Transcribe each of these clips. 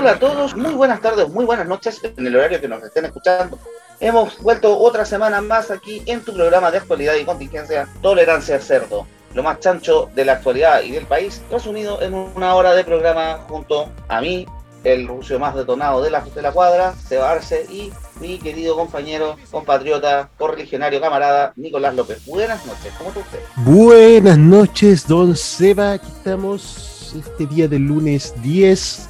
Hola a todos, muy buenas tardes, muy buenas noches en el horario que nos estén escuchando. Hemos vuelto otra semana más aquí en tu programa de actualidad y contingencia Tolerancia Cerdo, lo más chancho de la actualidad y del país, resumido en una hora de programa junto a mí, el ruso más detonado de la, de la cuadra, Seba Arce, y mi querido compañero, compatriota, correligionario, camarada, Nicolás López. Buenas noches, ¿cómo está usted? Buenas noches, don Seba. Aquí estamos este día del lunes 10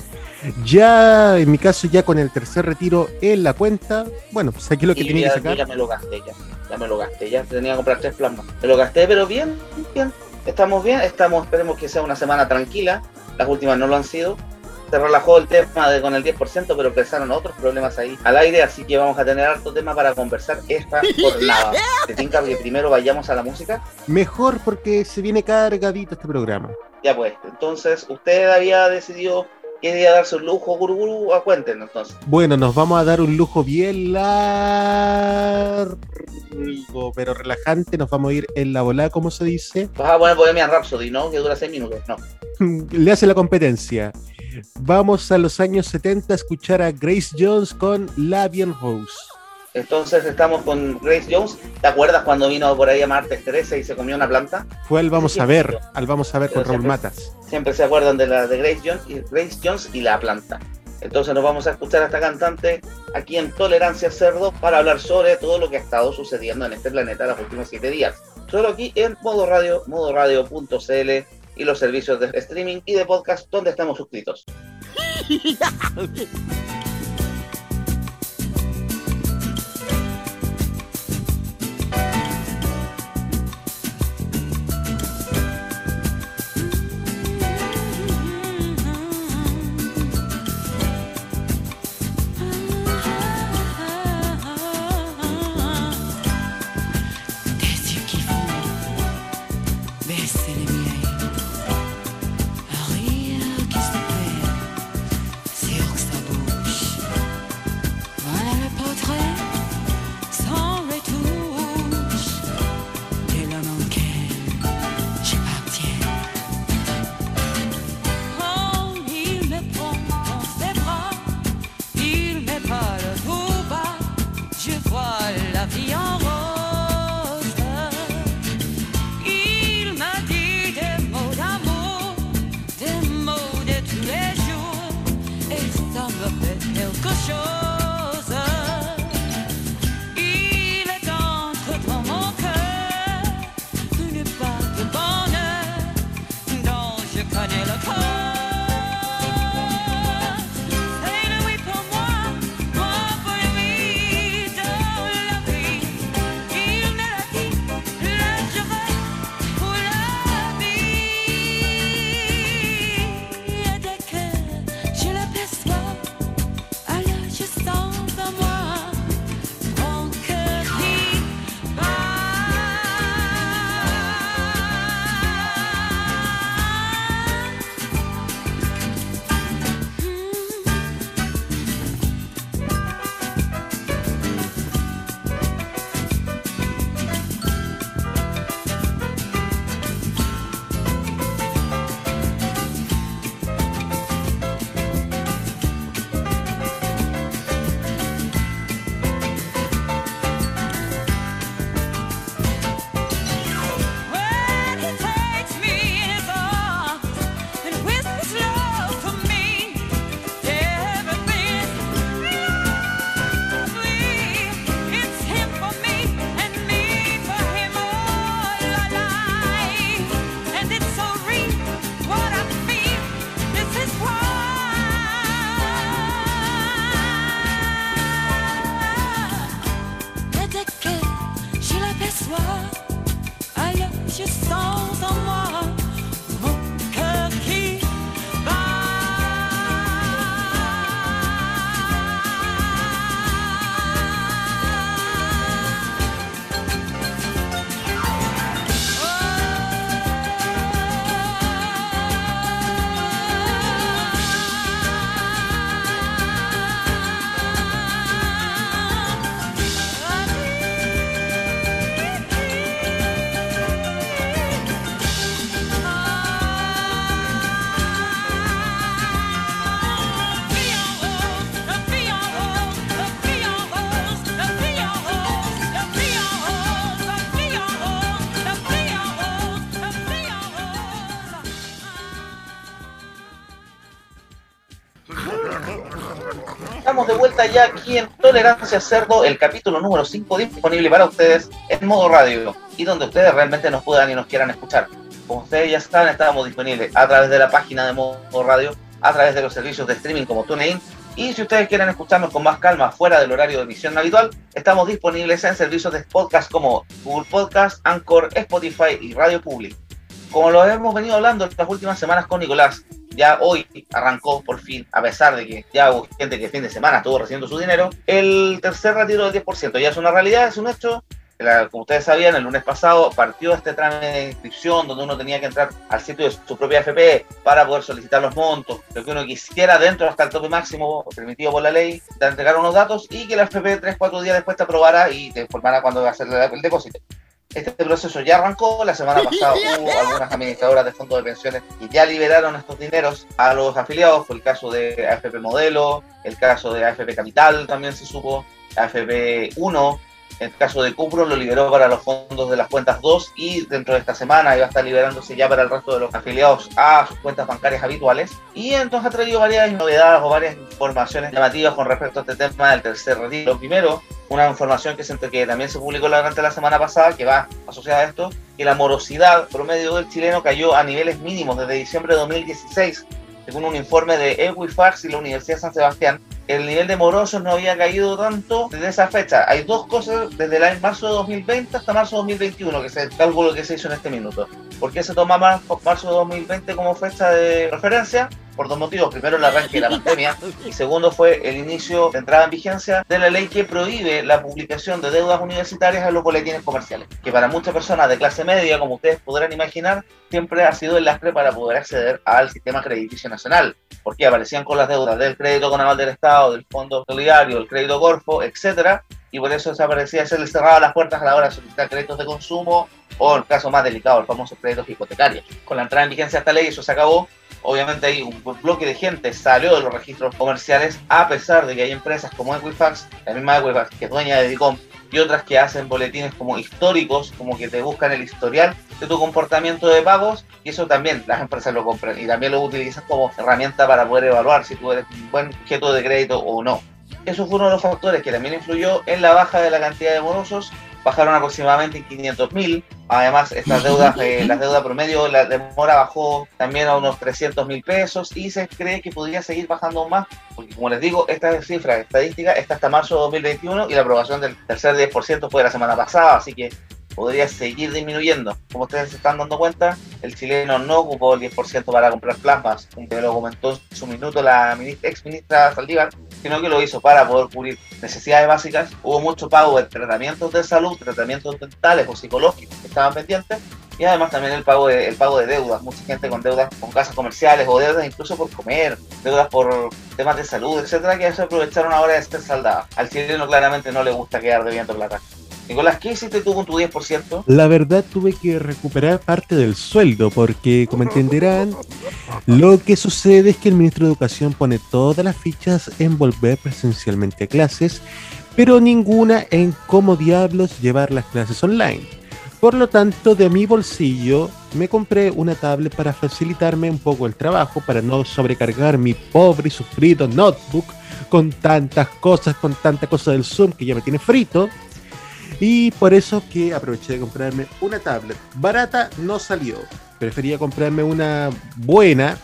ya, en mi caso, ya con el tercer retiro en la cuenta, bueno, pues aquí lo que tenía que sacar. Ya me lo gasté, ya, ya me lo gasté, ya tenía que comprar tres plasmas. Me lo gasté, pero bien, bien. Estamos bien, estamos, esperemos que sea una semana tranquila. Las últimas no lo han sido. Se relajó el tema de, con el 10%, pero empezaron otros problemas ahí al aire, así que vamos a tener harto tema para conversar esta jornada. ¿Te tinca que primero vayamos a la música? Mejor porque se viene cargadito este programa. Ya pues, entonces usted había decidido ¿Quiere darse un lujo, Guruguru? A cuéntenos entonces. Bueno, nos vamos a dar un lujo bien largo, pero relajante. Nos vamos a ir en la volada, como se dice. Vas a poner Bohemian Rhapsody, ¿no? Que dura seis minutos, no. Le hace la competencia. Vamos a los años 70 a escuchar a Grace Jones con Labian Rose. Entonces estamos con Grace Jones. ¿Te acuerdas cuando vino por ahí a Martes 13 y se comió una planta? Fue al Vamos a ver, al Vamos a ver con Raúl Matas. Siempre se acuerdan de la de Grace Jones y Grace Jones y la planta. Entonces nos vamos a escuchar a esta cantante aquí en Tolerancia Cerdo para hablar sobre todo lo que ha estado sucediendo en este planeta los últimos siete días. Solo aquí en Modo Radio, modoradio.cl y los servicios de streaming y de podcast donde estamos suscritos. vuelta ya aquí en Tolerancia Cerdo, el capítulo número 5 disponible para ustedes en modo radio y donde ustedes realmente nos puedan y nos quieran escuchar. Como ustedes ya saben, estamos disponibles a través de la página de modo radio, a través de los servicios de streaming como TuneIn y si ustedes quieren escucharnos con más calma fuera del horario de emisión habitual, estamos disponibles en servicios de podcast como Google Podcast, Anchor, Spotify y Radio Public. Como lo hemos venido hablando estas últimas semanas con Nicolás, ya hoy arrancó por fin, a pesar de que ya hubo gente que el fin de semana estuvo recibiendo su dinero, el tercer retiro del 10%. Ya es una realidad, es un hecho. como ustedes sabían, el lunes pasado partió este trámite de inscripción donde uno tenía que entrar al sitio de su propia FP para poder solicitar los montos, lo que uno quisiera dentro hasta el tope máximo permitido por la ley, de entregar unos datos y que la FP 3-4 días después te aprobara y te informara cuándo va a ser el depósito. Este proceso ya arrancó, la semana pasada hubo algunas administradoras de fondos de pensiones y ya liberaron estos dineros a los afiliados, fue el caso de AFP Modelo, el caso de AFP Capital también se supo, AFP 1, el caso de Cupro lo liberó para los fondos de las cuentas 2 y dentro de esta semana iba a estar liberándose ya para el resto de los afiliados a sus cuentas bancarias habituales. Y entonces ha traído varias novedades o varias informaciones llamativas con respecto a este tema del tercer retiro. Lo primero, una información que, que también se publicó durante la semana pasada, que va asociada a esto, que la morosidad promedio del chileno cayó a niveles mínimos desde diciembre de 2016, según un informe de Equifax y la Universidad de San Sebastián, el nivel de morosos no había caído tanto desde esa fecha. Hay dos cosas desde el marzo de 2020 hasta marzo de 2021, que es el cálculo que se hizo en este minuto. ¿Por qué se toma marzo de 2020 como fecha de referencia? Por dos motivos. Primero, el arranque de la pandemia y segundo fue el inicio de entrada en vigencia de la ley que prohíbe la publicación de deudas universitarias en los boletines comerciales, que para muchas personas de clase media, como ustedes podrán imaginar, siempre ha sido el lastre para poder acceder al sistema crediticio nacional, porque aparecían con las deudas del crédito con aval del Estado, del Fondo Solidario, el crédito Corfo, etcétera, y por eso se aparecía, se les cerraba las puertas a la hora de solicitar créditos de consumo o el caso más delicado, el famoso crédito hipotecario. Con la entrada en vigencia de esta ley eso se acabó obviamente hay un bloque de gente salió de los registros comerciales, a pesar de que hay empresas como Equifax, la misma Equifax que es dueña de Dicom, y otras que hacen boletines como históricos, como que te buscan el historial de tu comportamiento de pagos, y eso también las empresas lo compran y también lo utilizan como herramienta para poder evaluar si tú eres un buen objeto de crédito o no. Eso fue uno de los factores que también influyó en la baja de la cantidad de morosos bajaron aproximadamente en 500 mil. Además, estas deudas, eh, la deuda promedio, la demora bajó también a unos 300 mil pesos y se cree que podría seguir bajando más, porque como les digo, esta cifra estadística está hasta marzo de 2021 y la aprobación del tercer 10% fue la semana pasada, así que podría seguir disminuyendo. Como ustedes se están dando cuenta, el chileno no ocupó el 10% para comprar plasmas, como lo comentó en su minuto la ex ministra Saldívar, sino que lo hizo para poder cubrir necesidades básicas. Hubo mucho pago de tratamientos de salud, tratamientos dentales o psicológicos que estaban pendientes, y además también el pago de, el pago de deudas. Mucha gente con deudas con casas comerciales o deudas incluso por comer, deudas por temas de salud, etcétera, que se aprovecharon ahora de estar saldadas. Al chileno claramente no le gusta quedar debiendo plata. Nicolás, ¿qué hiciste tú con tu 10%? La verdad tuve que recuperar parte del sueldo porque, como entenderán, lo que sucede es que el ministro de Educación pone todas las fichas en volver presencialmente a clases, pero ninguna en cómo diablos llevar las clases online. Por lo tanto, de mi bolsillo me compré una tablet para facilitarme un poco el trabajo, para no sobrecargar mi pobre y sufrido notebook con tantas cosas, con tanta cosa del Zoom que ya me tiene frito. Y por eso que aproveché de comprarme una tablet. Barata no salió. Prefería comprarme una buena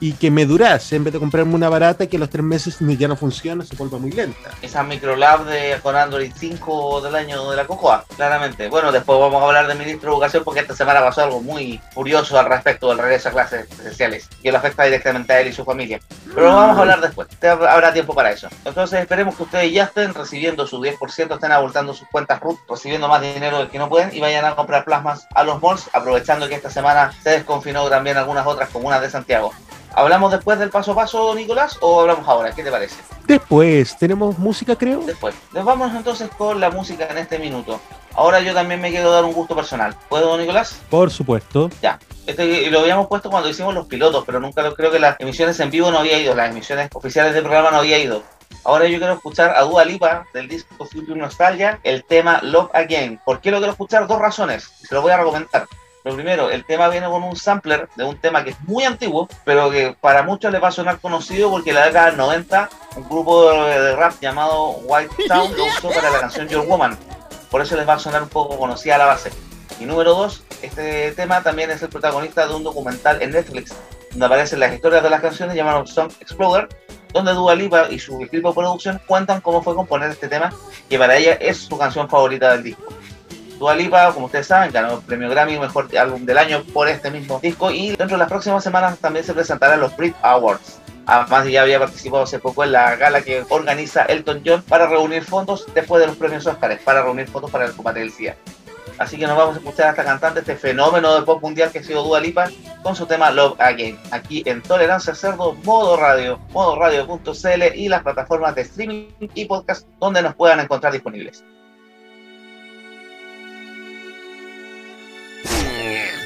y que me durase en vez de comprarme una barata que a los tres meses ya no funciona, se vuelve muy lenta. Esa microlab de, con Android 5 del año de la Cocoa, claramente. Bueno, después vamos a hablar del ministro de Educación porque esta semana pasó algo muy furioso al respecto del regreso a clases presenciales que lo afecta directamente a él y su familia. Pero lo vamos a hablar después, habrá tiempo para eso. Entonces esperemos que ustedes ya estén recibiendo su 10%, estén abultando sus cuentas RUT, recibiendo más dinero del que no pueden y vayan a comprar plasmas a los malls, aprovechando que esta semana se desconfinó también algunas otras comunas de Santiago. ¿Hablamos después del paso a paso, Nicolás, o hablamos ahora? ¿Qué te parece? Después, ¿tenemos música, creo? Después. Nos vamos entonces con la música en este minuto. Ahora yo también me quiero dar un gusto personal. ¿Puedo, Nicolás? Por supuesto. Ya. Este lo habíamos puesto cuando hicimos los pilotos, pero nunca lo, creo que las emisiones en vivo no había ido, las emisiones oficiales del programa no había ido. Ahora yo quiero escuchar a Dua Lipa del disco Future Nostalgia, el tema Love Again. ¿Por qué lo quiero escuchar? Dos razones. Se lo voy a recomendar. Lo primero, el tema viene con un sampler de un tema que es muy antiguo, pero que para muchos les va a sonar conocido porque en la década del 90 un grupo de rap llamado White Town lo usó para la canción Your Woman. Por eso les va a sonar un poco conocida la base. Y número dos, este tema también es el protagonista de un documental en Netflix donde aparecen las historias de las canciones llamado Song Exploder, donde Dua Lipa y su equipo de producción cuentan cómo fue componer este tema, que para ella es su canción favorita del disco. Dua Lipa, como ustedes saben, ganó el premio Grammy Mejor Álbum del Año por este mismo disco y dentro de las próximas semanas también se presentarán los Brit Awards. Además, ya había participado hace poco en la gala que organiza Elton John para reunir fondos después de los premios Oscars, para reunir fondos para el combate del SIDA. Así que nos vamos a escuchar a esta cantante, este fenómeno del pop mundial que ha sido Dua Lipa, con su tema Love Again, aquí en Tolerancia Cerdo, modo radio, modo radio.cl y las plataformas de streaming y podcast donde nos puedan encontrar disponibles. Yeah.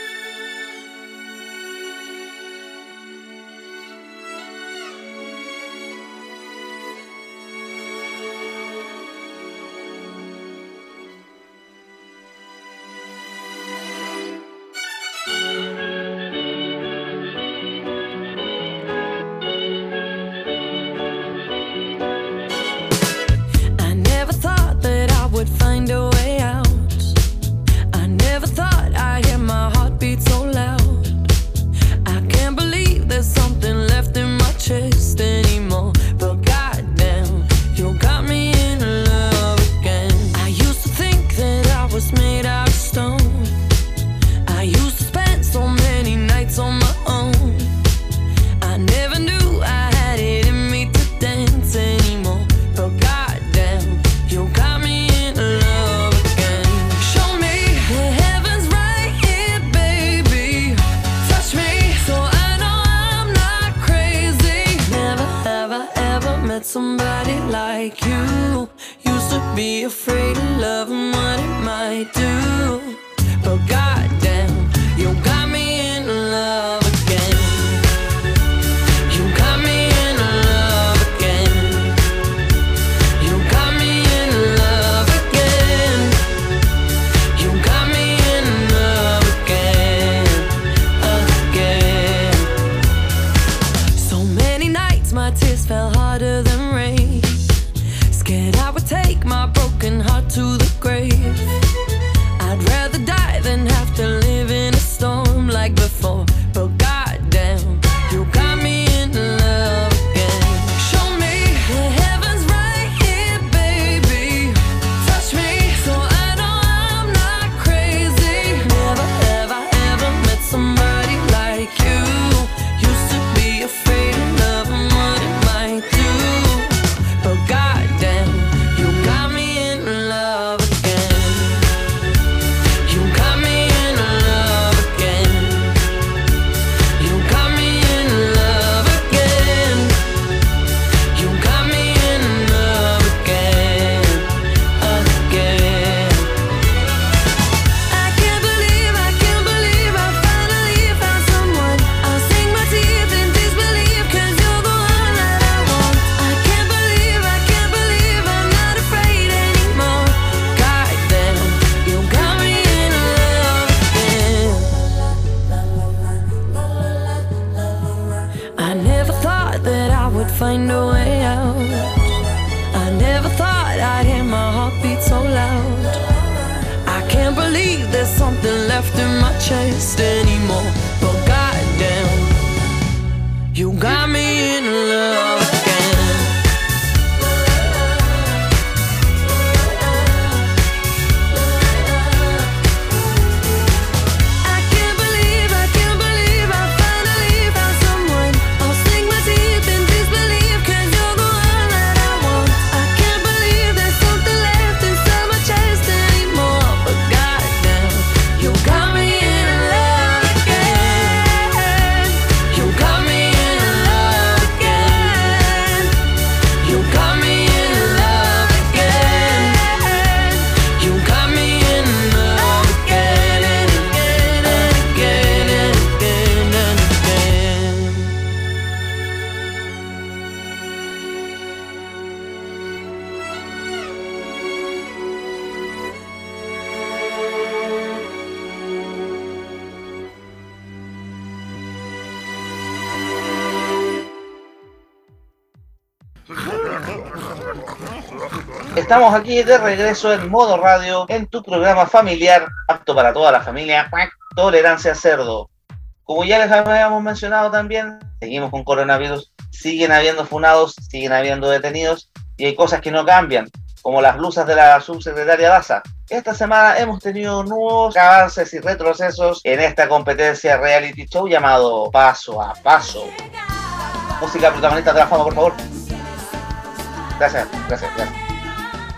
Estamos aquí de regreso en modo radio en tu programa familiar, apto para toda la familia, Tolerancia Cerdo. Como ya les habíamos mencionado también, seguimos con coronavirus, siguen habiendo funados, siguen habiendo detenidos y hay cosas que no cambian, como las blusas de la subsecretaria Daza. Esta semana hemos tenido nuevos avances y retrocesos en esta competencia reality show llamado Paso a Paso. Música protagonista de la fama, por favor. Gracias, gracias, gracias.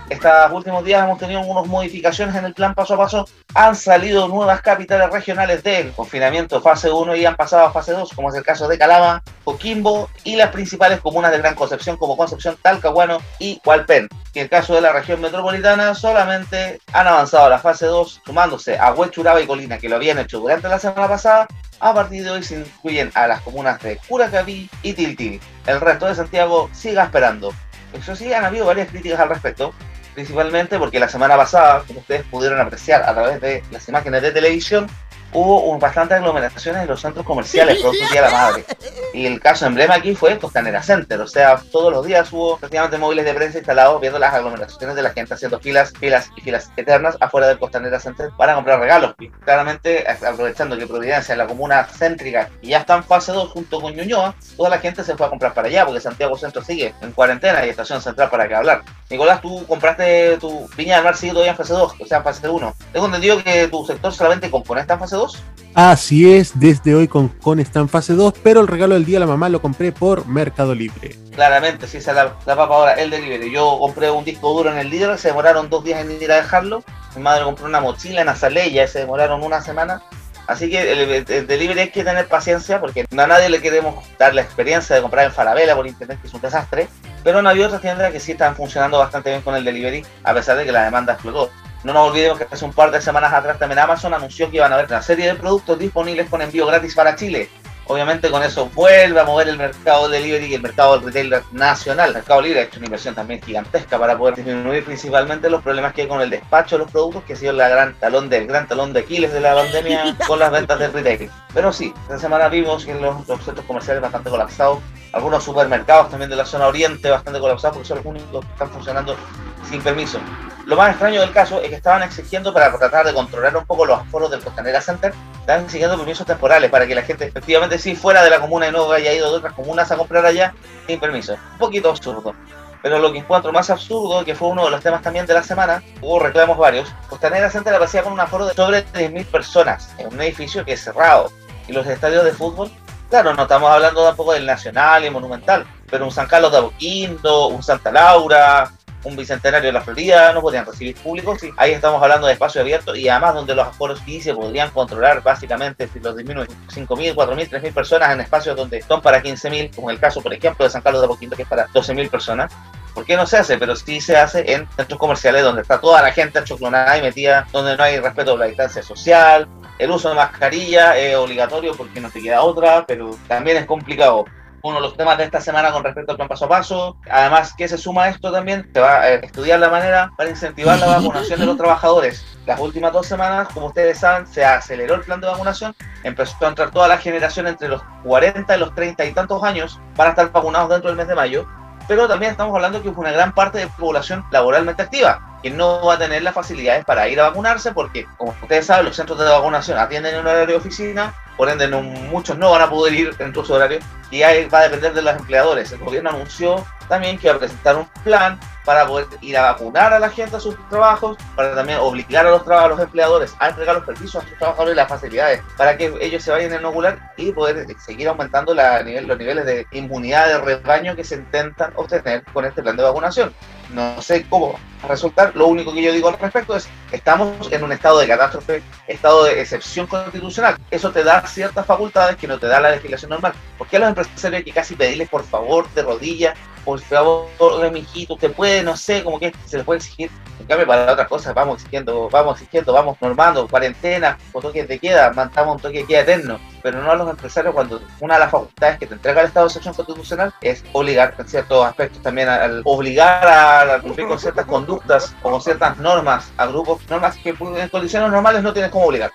Estos últimos días hemos tenido algunas modificaciones en el plan paso a paso. Han salido nuevas capitales regionales del confinamiento fase 1 y han pasado a fase 2, como es el caso de Calama, Coquimbo y las principales comunas de Gran Concepción como Concepción, Talcahuano y Hualpén. En el caso de la región metropolitana solamente han avanzado a la fase 2 sumándose a Huechuraba y Colina que lo habían hecho durante la semana pasada. A partir de hoy se incluyen a las comunas de Curacaví y Tiltil. El resto de Santiago siga esperando. Eso sí, han habido varias críticas al respecto principalmente porque la semana pasada, como ustedes pudieron apreciar a través de las imágenes de televisión, hubo un, bastantes aglomeraciones en los centros comerciales producto del Día de la Madre. Y el caso emblema aquí fue Costanera Center, o sea, todos los días hubo prácticamente móviles de prensa instalados viendo las aglomeraciones de la gente haciendo filas, filas y filas eternas afuera del Costanera Center para comprar regalos. Y claramente, aprovechando que Providencia es la comuna céntrica y ya está en fase 2 junto con Ñuñoa, toda la gente se fue a comprar para allá porque Santiago Centro sigue en cuarentena y estación central para que hablar. Nicolás, tú compraste tu Viña del Mar sigue todavía en fase 2, o sea, en fase 1. Tengo entendido que tu sector solamente compone esta en fase 2. Así es, desde hoy con, con está en fase 2, pero el regalo del día a la mamá lo compré por Mercado Libre. Claramente, sí, esa es la, la papa ahora, el delivery. Yo compré un disco duro en el líder, se demoraron dos días en ir a dejarlo. Mi madre compró una mochila en Azaleya, se demoraron una semana. Así que el, el, delivery hay que tener paciencia porque a nadie le queremos dar la experiencia de comprar en Falabella por internet, que es un desastre. Pero no había otras tiendas que sí están funcionando bastante bien con el delivery, a pesar de que la demanda explotó. No nos olvidemos que hace un par de semanas atrás también Amazon anunció que iban a haber una serie de productos disponibles con envío gratis para Chile. Obviamente con eso vuelve a mover el mercado delivery y el mercado del retail nacional. El mercado libre ha hecho una inversión también gigantesca para poder disminuir principalmente los problemas que hay con el despacho de los productos, que ha sido la gran talón del gran talón de Aquiles de la pandemia con las ventas del retail. Pero sí, esta semana vimos que los, los centros comerciales bastante colapsados, algunos supermercados también de la zona oriente bastante colapsados porque son los únicos que están funcionando sin permiso. Lo más extraño del caso es que estaban exigiendo para tratar de controlar un poco los aforos del Costanera Center, estaban exigiendo permisos temporales para que la gente efectivamente sí fuera de la comuna y no haya ido de otras comunas a comprar allá sin permiso. Un poquito absurdo. Pero lo que encuentro más absurdo, que fue uno de los temas también de la semana, hubo reclamos varios, Costanera Center aparecía con un aforo de sobre 10.000 personas en un edificio que es cerrado. Y los estadios de fútbol, claro, no estamos hablando tampoco del Nacional y Monumental, pero un San Carlos de Apoquindo, un Santa Laura, un bicentenario de la Florida, no podrían recibir público. Sí, ahí estamos hablando de espacio abierto y además donde los aforos sí se podrían controlar básicamente si los disminuyen 5.000, 4.000, 3.000 personas en espacios donde son para 15.000, como el caso, por ejemplo, de San Carlos de Apoquindo, que es para 12.000 personas. ¿Por qué no se hace? Pero sí se hace en centros comerciales donde está toda la gente achoclonada y metida, donde no hay respeto a la distancia social. El uso de mascarilla es obligatorio porque no te queda otra, pero también es complicado uno de los temas de esta semana con respecto al plan paso a paso. Además, que se suma esto también, se va a estudiar la manera para incentivar la vacunación de los trabajadores. Las últimas dos semanas, como ustedes saben, se aceleró el plan de vacunación, empezó a entrar toda la generación entre los 40 y los 30 y tantos años para estar vacunados dentro del mes de mayo. Pero también estamos hablando que es una gran parte de población laboralmente activa, que no va a tener las facilidades para ir a vacunarse, porque, como ustedes saben, los centros de vacunación atienden en un horario de oficina, por ende muchos no van a poder ir en su horario y ahí va a depender de los empleadores. El gobierno anunció también que va a presentar un plan para poder ir a vacunar a la gente a sus trabajos, para también obligar a los, a empleadores a entregar los permisos a sus trabajadores y las facilidades para que ellos se vayan a inocular y poder seguir aumentando la nivel, los niveles de inmunidad de rebaño que se intentan obtener con este plan de vacunación. No sé cómo resultar, lo único que yo digo al respecto es estamos en un estado de catástrofe, estado de excepción constitucional. Eso te da ciertas facultades que no te da la legislación normal. ¿Por qué a los empresarios hay que casi pedirles por favor de rodillas por favor, de mijito, usted puede, no sé, como que se le puede exigir. En cambio, para otras cosas, vamos exigiendo, vamos exigiendo, vamos normando, cuarentena, o toques de queda, mandamos un toque de queda eterno. Pero no a los empresarios cuando una de las facultades que te entrega el Estado de excepción constitucional es obligar en ciertos aspectos también al obligar a, cumplir con ciertas conductas o con ciertas normas a grupos, normas que en condiciones normales no tienes cómo obligar.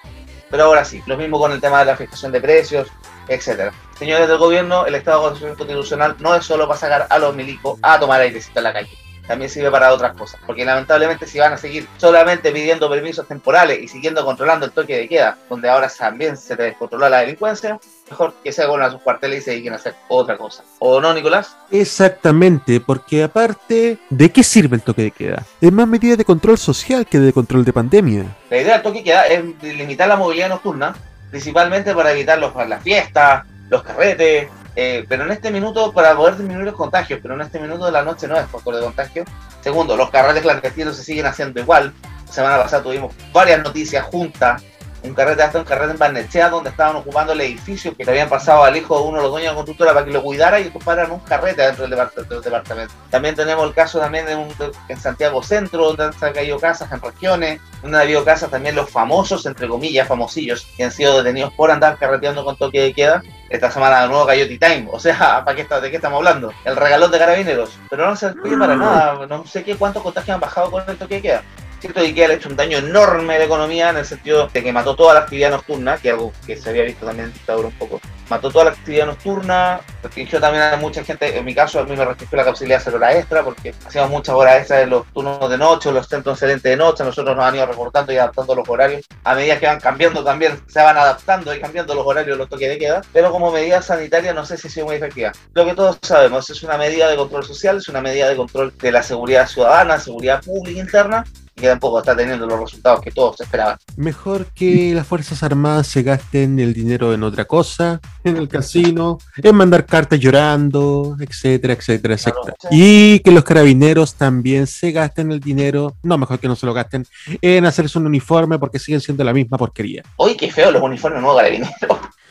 Pero ahora sí, lo mismo con el tema de la fijación de precios, etcétera. Señores del gobierno, el Estado de Constitucional no es solo para sacar a los milicos a tomar airecito en la calle. también sirve para otras cosas. Porque lamentablemente si van a seguir solamente pidiendo permisos temporales y siguiendo controlando el toque de queda, donde ahora también se descontrola la delincuencia, mejor que se hagan a sus cuarteles y se dediquen a hacer otra cosa. ¿O no, Nicolás? Exactamente, porque aparte, ¿de qué sirve el toque de queda? Es más medida de control social que de control de pandemia. La idea del toque de queda es limitar la movilidad nocturna, principalmente para evitar los, las fiestas, los carretes, eh, pero en este minuto para poder disminuir los contagios, pero en este minuto de la noche no es factor de contagio. Segundo, los carretes clandestinos se siguen haciendo igual. La semana pasada tuvimos varias noticias juntas un carrete hasta un carrete en Barnechea donde estaban ocupando el edificio que le habían pasado al hijo de uno de los dueños de la constructora para que lo cuidara y ocuparan un carrete dentro del, departamento. También tenemos el caso también en Santiago Centro, donde han caído casas en regiones, donde ha habido casas también los famosos, entre comillas, famosillos, que han sido detenidos por andar carreteando con toque de queda. Esta semana de nuevo cayó T-Time, o sea, ¿para qué está, ¿de qué estamos hablando? El regalón de carabineros. Pero no se explica para nada, no sé qué cuántos contagios han bajado con el toque de queda. Cierto que le ha hecho un daño enorme a la economía en el sentido de que mató toda la actividad nocturna, que es algo que se había visto también en un poco. Mató toda la actividad nocturna, restringió también a mucha gente, en mi caso a mí me restringió la posibilidad de hacer horas extra, porque hacíamos muchas horas extras en los turnos de noche, los centros excelentes de noche, nosotros nos han ido recortando y adaptando los horarios. A medida que van cambiando también, se van adaptando y cambiando los horarios, los toques de queda, pero como medida sanitaria no sé si ha sido muy efectiva. Lo que todos sabemos es una medida de control social, es una medida de control de la seguridad ciudadana, seguridad pública interna, que tampoco está teniendo los resultados que todos esperaban. Mejor que las Fuerzas Armadas se gasten el dinero en otra cosa, en el casino, en mandar cartas llorando, etcétera, etcétera, etcétera. Y que los carabineros también se gasten el dinero, no, mejor que no se lo gasten, en hacerse un uniforme porque siguen siendo la misma porquería. Uy, qué feo los uniformes nuevos carabineros.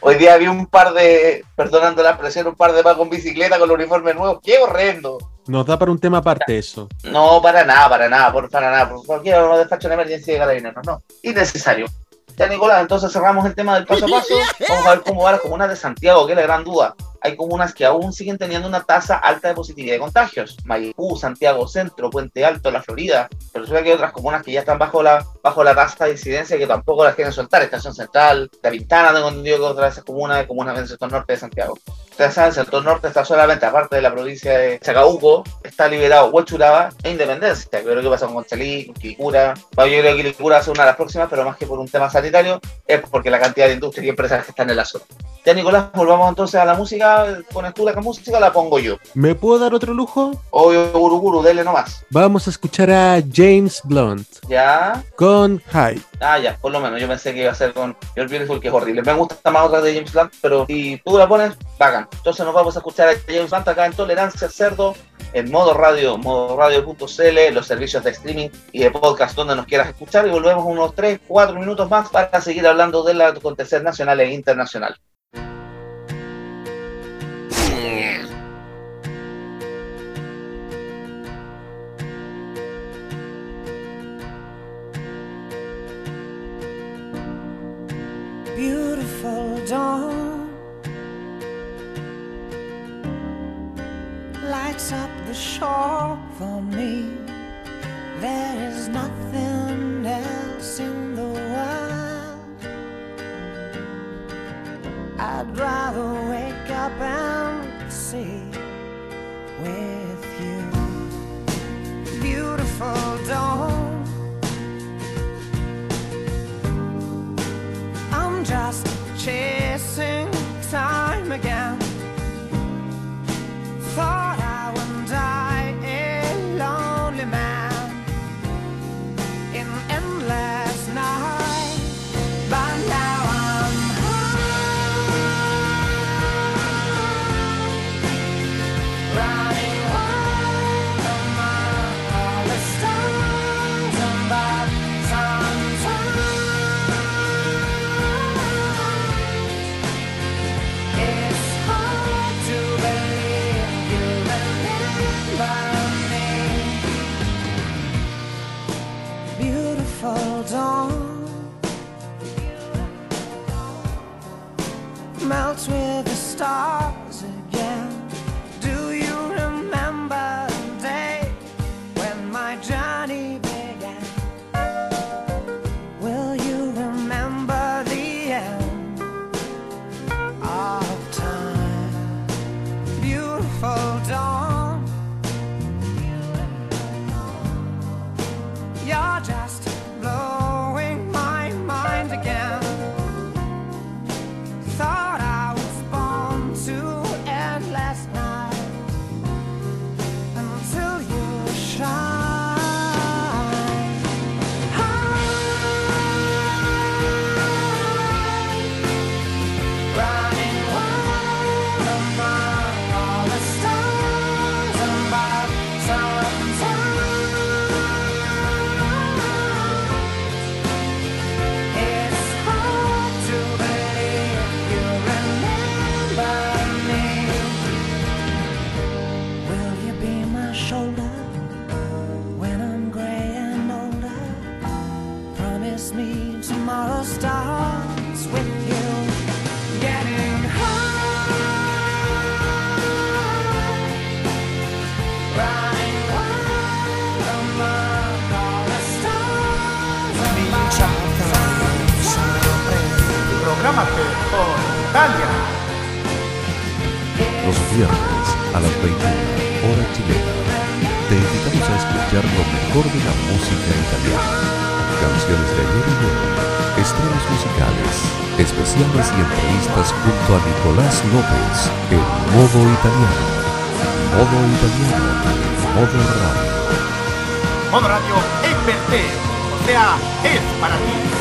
Hoy día vi un par de, perdonando la expresión, un par de más con bicicleta con los uniformes nuevos. ¡Qué horrendo! Nos da para un tema aparte eso. No, para nada, para nada, por, para nada. Por cualquier despacho de emergencia de carabineros, no. Innecesario. Ya, Nicolás, entonces cerramos el tema del paso a paso. Vamos a ver cómo va la comuna de Santiago, que es la gran duda hay comunas que aún siguen teniendo una tasa alta de positividad de contagios. Maipú, Santiago Centro, Puente Alto, La Florida. Pero resulta que hay otras comunas que ya están bajo la, bajo la tasa de incidencia que tampoco las quieren soltar. Estación Central, La Pintana, tengo entendido que otra de esas comunas, comunas del sector norte de Santiago. El sector norte está solamente, aparte de la provincia de Chacabuco, está liberado Huachuraba e Independencia. Creo que pasa con Conchalí, con Quilicura. yo creo que Quilicura va a ser una de las próximas, pero más que por un tema sanitario, es porque la cantidad de industria y empresas que están en la zona. Ya, Nicolás, volvamos entonces a la música. ¿Pones tú la música la pongo yo? ¿Me puedo dar otro lujo? Obvio, Guru Guru, dele nomás. Vamos a escuchar a James Blunt. ¿Ya? Con High. Ah, ya, por lo menos. Yo pensé que iba a ser con Your Beautiful, que es horrible. Me gusta más otra de James Blunt, pero si tú la pones, bacán. Entonces nos vamos a escuchar a James Blunt acá en Tolerancia Cerdo, en modo radio, modo radio.cl, los servicios de streaming y de podcast donde nos quieras escuchar. Y volvemos unos 3, 4 minutos más para seguir hablando del acontecer nacional e internacional. Italiano. Modo italiano, modo radio. Modo Radio te, o sea, es para ti.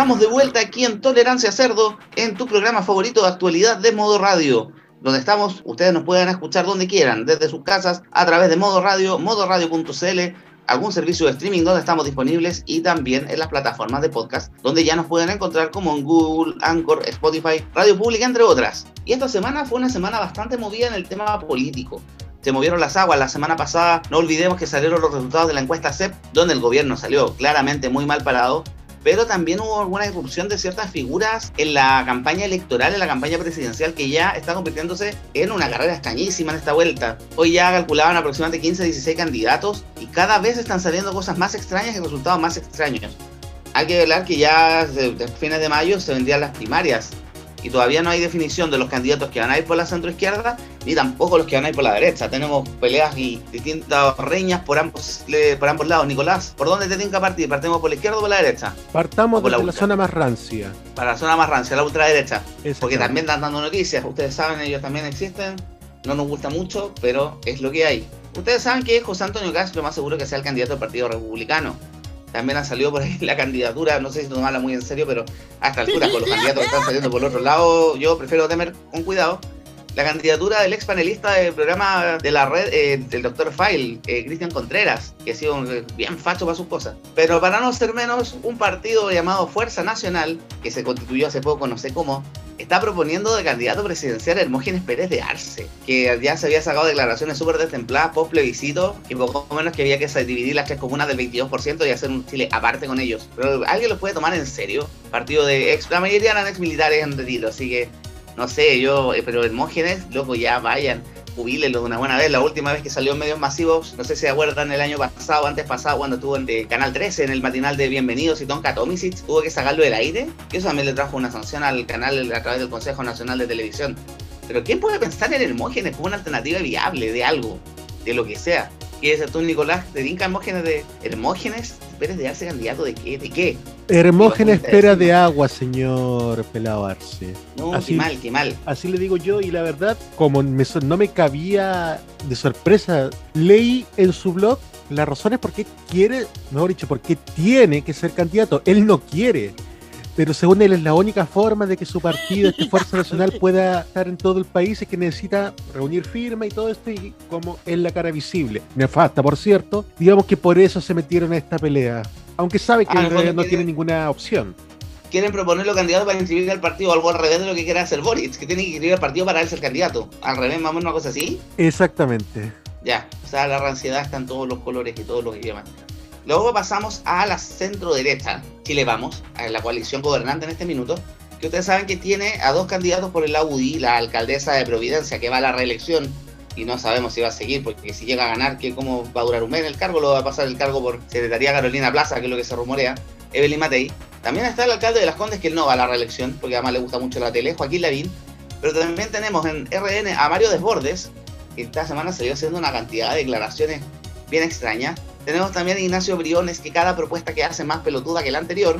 Estamos de vuelta aquí en Tolerancia Cerdo, en tu programa favorito de actualidad de Modo Radio, donde estamos, ustedes nos pueden escuchar donde quieran, desde sus casas, a través de Modo Radio, modoradio.cl, algún servicio de streaming donde estamos disponibles y también en las plataformas de podcast, donde ya nos pueden encontrar como en Google, Anchor, Spotify, Radio Pública, entre otras. Y esta semana fue una semana bastante movida en el tema político. Se movieron las aguas. La semana pasada, no olvidemos que salieron los resultados de la encuesta CEP, donde el gobierno salió claramente muy mal parado pero también hubo alguna irrupción de ciertas figuras en la campaña electoral, en la campaña presidencial, que ya está convirtiéndose en una carrera extrañísima en esta vuelta. Hoy ya calculaban aproximadamente 15 16 candidatos y cada vez están saliendo cosas más extrañas y resultados más extraños. Hay que hablar que ya de fines de mayo se vendrían las primarias y todavía no hay definición de los candidatos que van a ir por la centroizquierda ni tampoco los que van a ir por la derecha. Tenemos peleas y distintas reñas por ambos, por ambos lados. Nicolás, ¿por dónde te tienen que partir? ¿Partimos por la izquierda o por la derecha? Partamos Por la zona más rancia. Para la zona más rancia, la ultraderecha. Porque también están dando noticias. Ustedes saben, ellos también existen. No nos gusta mucho, pero es lo que hay. Ustedes saben que José Antonio Cast lo más seguro que sea el candidato del Partido Republicano. También ha salido por ahí la candidatura, no sé si tomarla muy en serio, pero a esta altura, con los candidatos que están saliendo por el otro lado, yo prefiero temer con cuidado. La candidatura del ex panelista del programa de la red, eh, del Dr. File, eh, Cristian Contreras, que ha sido eh, bien facho para sus cosas. Pero para no ser menos, un partido llamado Fuerza Nacional, que se constituyó hace poco, no sé cómo, está proponiendo de candidato presidencial a Hermógenes Pérez de Arce, que ya se había sacado declaraciones súper destempladas post plebiscito, y poco menos que había que dividir las tres comunas del 22% y hacer un Chile aparte con ellos. Pero alguien lo puede tomar en serio. Partido de ex, la mayoría eran ex militares en retiro, así que no sé, yo, eh, pero Hermógenes, loco, ya vayan. Jubílenlo de una buena vez. La última vez que salió en medios masivos, no sé si se acuerdan el año pasado, antes pasado, cuando estuvo en de Canal 13, en el matinal de Bienvenidos y Tonka Tomisic, tuvo que sacarlo del aire. Y eso también le trajo una sanción al canal a través del Consejo Nacional de Televisión. Pero ¿quién puede pensar en Hermógenes como una alternativa viable de algo, de lo que sea? ¿Quieres ser tú, Nicolás, te dinca Hermógenes de Hermógenes? ¿Esperes de darse candidato de qué? ¿De qué? Hermógenes decimos. de agua, señor Pelado Arce. No, Así- qué mal, qué mal. Así le digo yo, y la verdad, como me no me cabía de sorpresa, leí en su blog las razones por qué quiere, mejor dicho, por qué tiene que ser candidato. Él no quiere, pero según él es la única forma de que su partido, esta Fuerza Nacional, pueda estar en todo el país, es que necesita reunir firma y todo esto, y como es la cara visible. Nefasta, por cierto, digamos que por eso se metieron a esta pelea. Aunque sabe que Ah, no tiene ninguna opción. quieren proponerlo candidato para inscribir al partido, algo al revés de lo que quiere hacer Boric, que tiene que inscribir al partido para él ser candidato. Al revés, más o menos una cosa así. Exactamente. Ya, o sea, la ranciedad está en todos los colores y todos los idiomas. Luego pasamos a la centro derecha, Chile Vamos, a la coalición gobernante en este minuto, que ustedes saben que tiene a dos candidatos por el lado UDI, la alcaldesa de Providencia, que va a la reelección, y no sabemos si va a seguir, porque si llega a ganar, que ¿cómo va a durar un mes en el cargo? Lo va a pasar el cargo por Secretaría Carolina Plaza, que es lo que se rumorea, Evelyn Matei. También está el alcalde de Las Condes, que él no va a la reelección, porque además le gusta mucho la tele, Joaquín Lavín. Pero también tenemos en RN a Mario Desbordes, que esta semana salió haciendo una cantidad de declaraciones bien extrañas. Tenemos también a Ignacio Briones, que cada propuesta que hace más pelotuda que la anterior,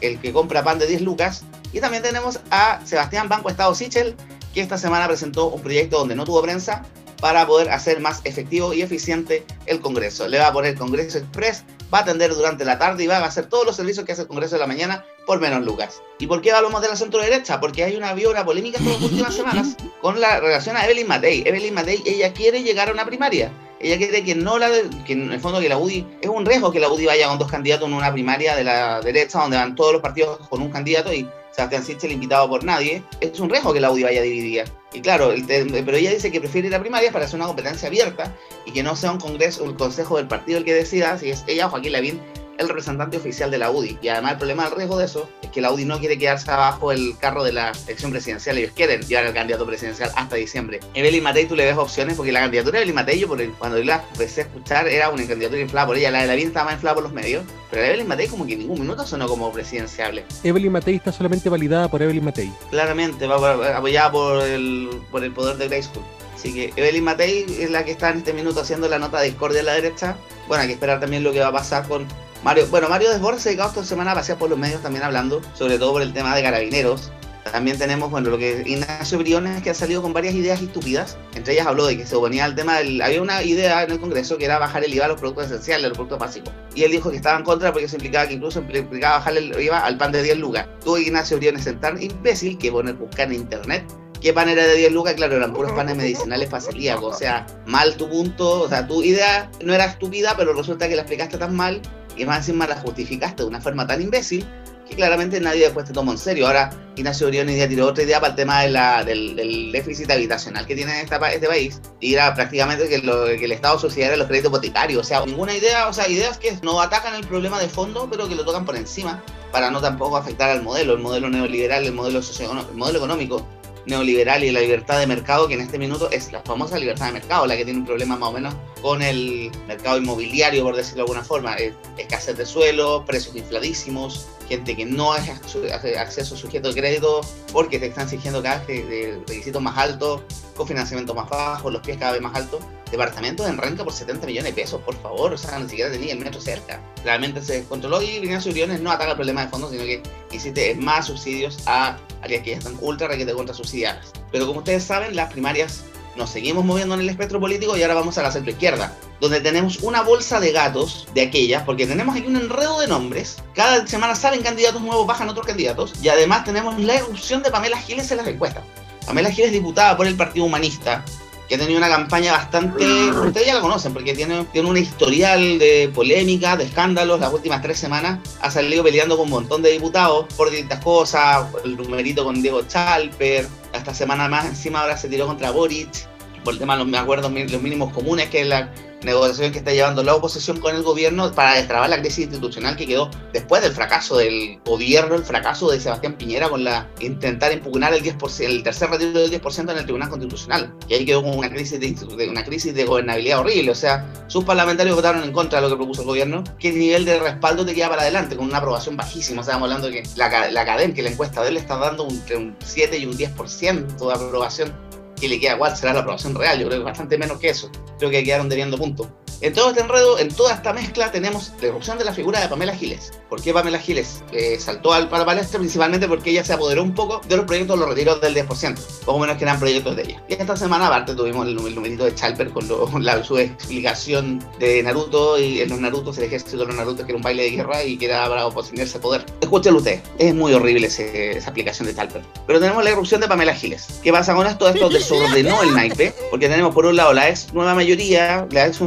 el que compra pan de 10 lucas. Y también tenemos a Sebastián Banco Estado Sichel, que esta semana presentó un proyecto donde no tuvo prensa para poder hacer más efectivo y eficiente el Congreso. Le va a poner Congreso Express, va a atender durante la tarde y va a hacer todos los servicios que hace el Congreso de la mañana por menos lucas. ¿Y por qué hablamos de la centro derecha? Porque hay una, habido una polémica estas últimas semanas con la relación a Evelyn Matei. Evelyn Matei, ella quiere llegar a una primaria. Ella quiere que no la que en el fondo que la UDI es un riesgo que la UDI vaya con dos candidatos en una primaria de la derecha donde van todos los partidos con un candidato y Sebastián Sichel invitado por nadie. Es un riesgo que la UDI vaya dividida. Y claro, el pero ella dice que prefiere ir a primarias para hacer una competencia abierta y que no sea un congreso, un consejo del partido el que decida si es ella o Joaquín Lavín el representante oficial de la UDI. Y además el problema del riesgo de eso es que la UDI no quiere quedarse abajo el carro de la elección presidencial. Ellos quieren llevar al candidato presidencial hasta diciembre. Evelyn Matei, tú le ves opciones porque la candidatura de Evelyn Matei, yo por el- cuando yo la empecé a escuchar, era una candidatura inflada por ella. La de Lavín estaba más inflada por los medios. Pero la Evelyn Matei como que en ningún minuto sonó como presidenciable. Evelyn Matei está solamente validada por Evelyn Matei. Claramente, va por- apoyada por el, por el poder de Grayskull. Así que Evelyn Matei es la que está en este minuto haciendo la nota de discordia a la derecha. Bueno, hay que esperar también lo que va a pasar con Mario. Bueno, Mario Desbordes se esta semana a pasear por los medios también hablando, sobre todo por el tema de carabineros. También tenemos, bueno, lo que Ignacio Briones, que ha salido con varias ideas estúpidas. Entre ellas habló de que se oponía al tema del... Había una idea en el Congreso que era bajar el IVA a los productos esenciales, a los productos básicos. Y él dijo que estaba en contra porque eso implicaba que incluso implicaba bajarle el IVA al pan de 10 lucas. Tuvo Ignacio Briones en tan imbécil que poner buscar en internet ¿Qué pan era de 10 lucas? Claro, eran puros panes medicinales para. O sea, mal tu punto. O sea, tu idea no era estúpida, pero resulta que la explicaste tan mal y más encima la justificaste de una forma tan imbécil que claramente nadie después te tomó en serio. Ahora, Ignacio Briones ya tiró otra idea para el tema de la, del, del déficit habitacional que tiene esta, este país. Y era prácticamente que, lo- que el Estado subsidiara los créditos hipotecarios. O sea, ninguna idea, o sea, ideas que no atacan el problema de fondo, pero que lo tocan por encima para no tampoco afectar al modelo, el modelo neoliberal, el modelo, el modelo económico neoliberal y la libertad de mercado, que en este minuto es la famosa libertad de mercado, la que tiene un problema más o menos con el mercado inmobiliario, por decirlo de alguna forma. Eh, escasez de suelo, precios infladísimos, gente que no es acceso- sujeto de crédito porque te están exigiendo cada vez requisitos más altos, cofinanciamiento más bajo, los pies cada vez más altos. Departamentos en renta por 70 millones de pesos, por favor, o sea, ni siquiera tenía el metro cerca. Realmente se descontroló y Ignacio Briones no ataca el problema de fondo, sino que en más subsidios a áreas que ya están ultra requete contra subsidiadas. Pero como ustedes saben, las primarias nos seguimos moviendo en el espectro político y ahora vamos a la centro izquierda, donde tenemos una bolsa de gatos de aquellas, porque tenemos aquí un enredo de nombres. Cada semana salen candidatos nuevos, bajan otros candidatos, y además tenemos la erupción de Pamela Giles en las encuestas. Pamela Giles, diputada por el Partido Humanista, que ha tenido una campaña bastante. Ustedes ya la conocen, porque tiene, tiene un historial de polémica, de escándalos. Las últimas tres semanas ha salido peleando con un montón de diputados por distintas cosas, el numerito con Diego Chalper. Esta semana más encima ahora se tiró contra Boric por el tema de los acuerdos, los mínimos comunes, que es la negociación que está llevando la oposición con el gobierno para destrabar la crisis institucional que quedó después del fracaso del gobierno, el fracaso de Sebastián Piñera con la intentar impugnar el 10%, el tercer retiro del 10% en el Tribunal Constitucional. Y ahí quedó con una crisis de, una crisis de gobernabilidad horrible. O sea, sus parlamentarios votaron en contra de lo que propuso el gobierno. ¿Qué nivel de respaldo te queda para adelante? Con una aprobación bajísima. Estamos hablando de que la, la cadena, que la encuesta de él está dando entre un 7 y un 10% de aprobación que le queda igual, será la aprobación real, yo creo que bastante menos que eso. Creo que quedaron debiendo punto. En todo este enredo, en toda esta mezcla, tenemos la erupción de la figura de Pamela Giles. ¿Por qué Pamela Giles eh, saltó al la palestra? Principalmente porque ella se apoderó un poco de los proyectos de los retiros del 10%, poco menos que eran proyectos de ella. Y esta semana, aparte, tuvimos el, el numerito de Chalper con lo- la, su explicación de Naruto y en los Narutos, el ejército de los Narutos, que era un baile de guerra y que era para oponerse al poder. Escúchenlo ustedes, es muy horrible ese- esa aplicación de Chalper. Pero tenemos la erupción de Pamela Giles. ¿Qué pasa con esto? Esto desordenó el naipe, porque tenemos por un lado la ex nueva mayoría, la ex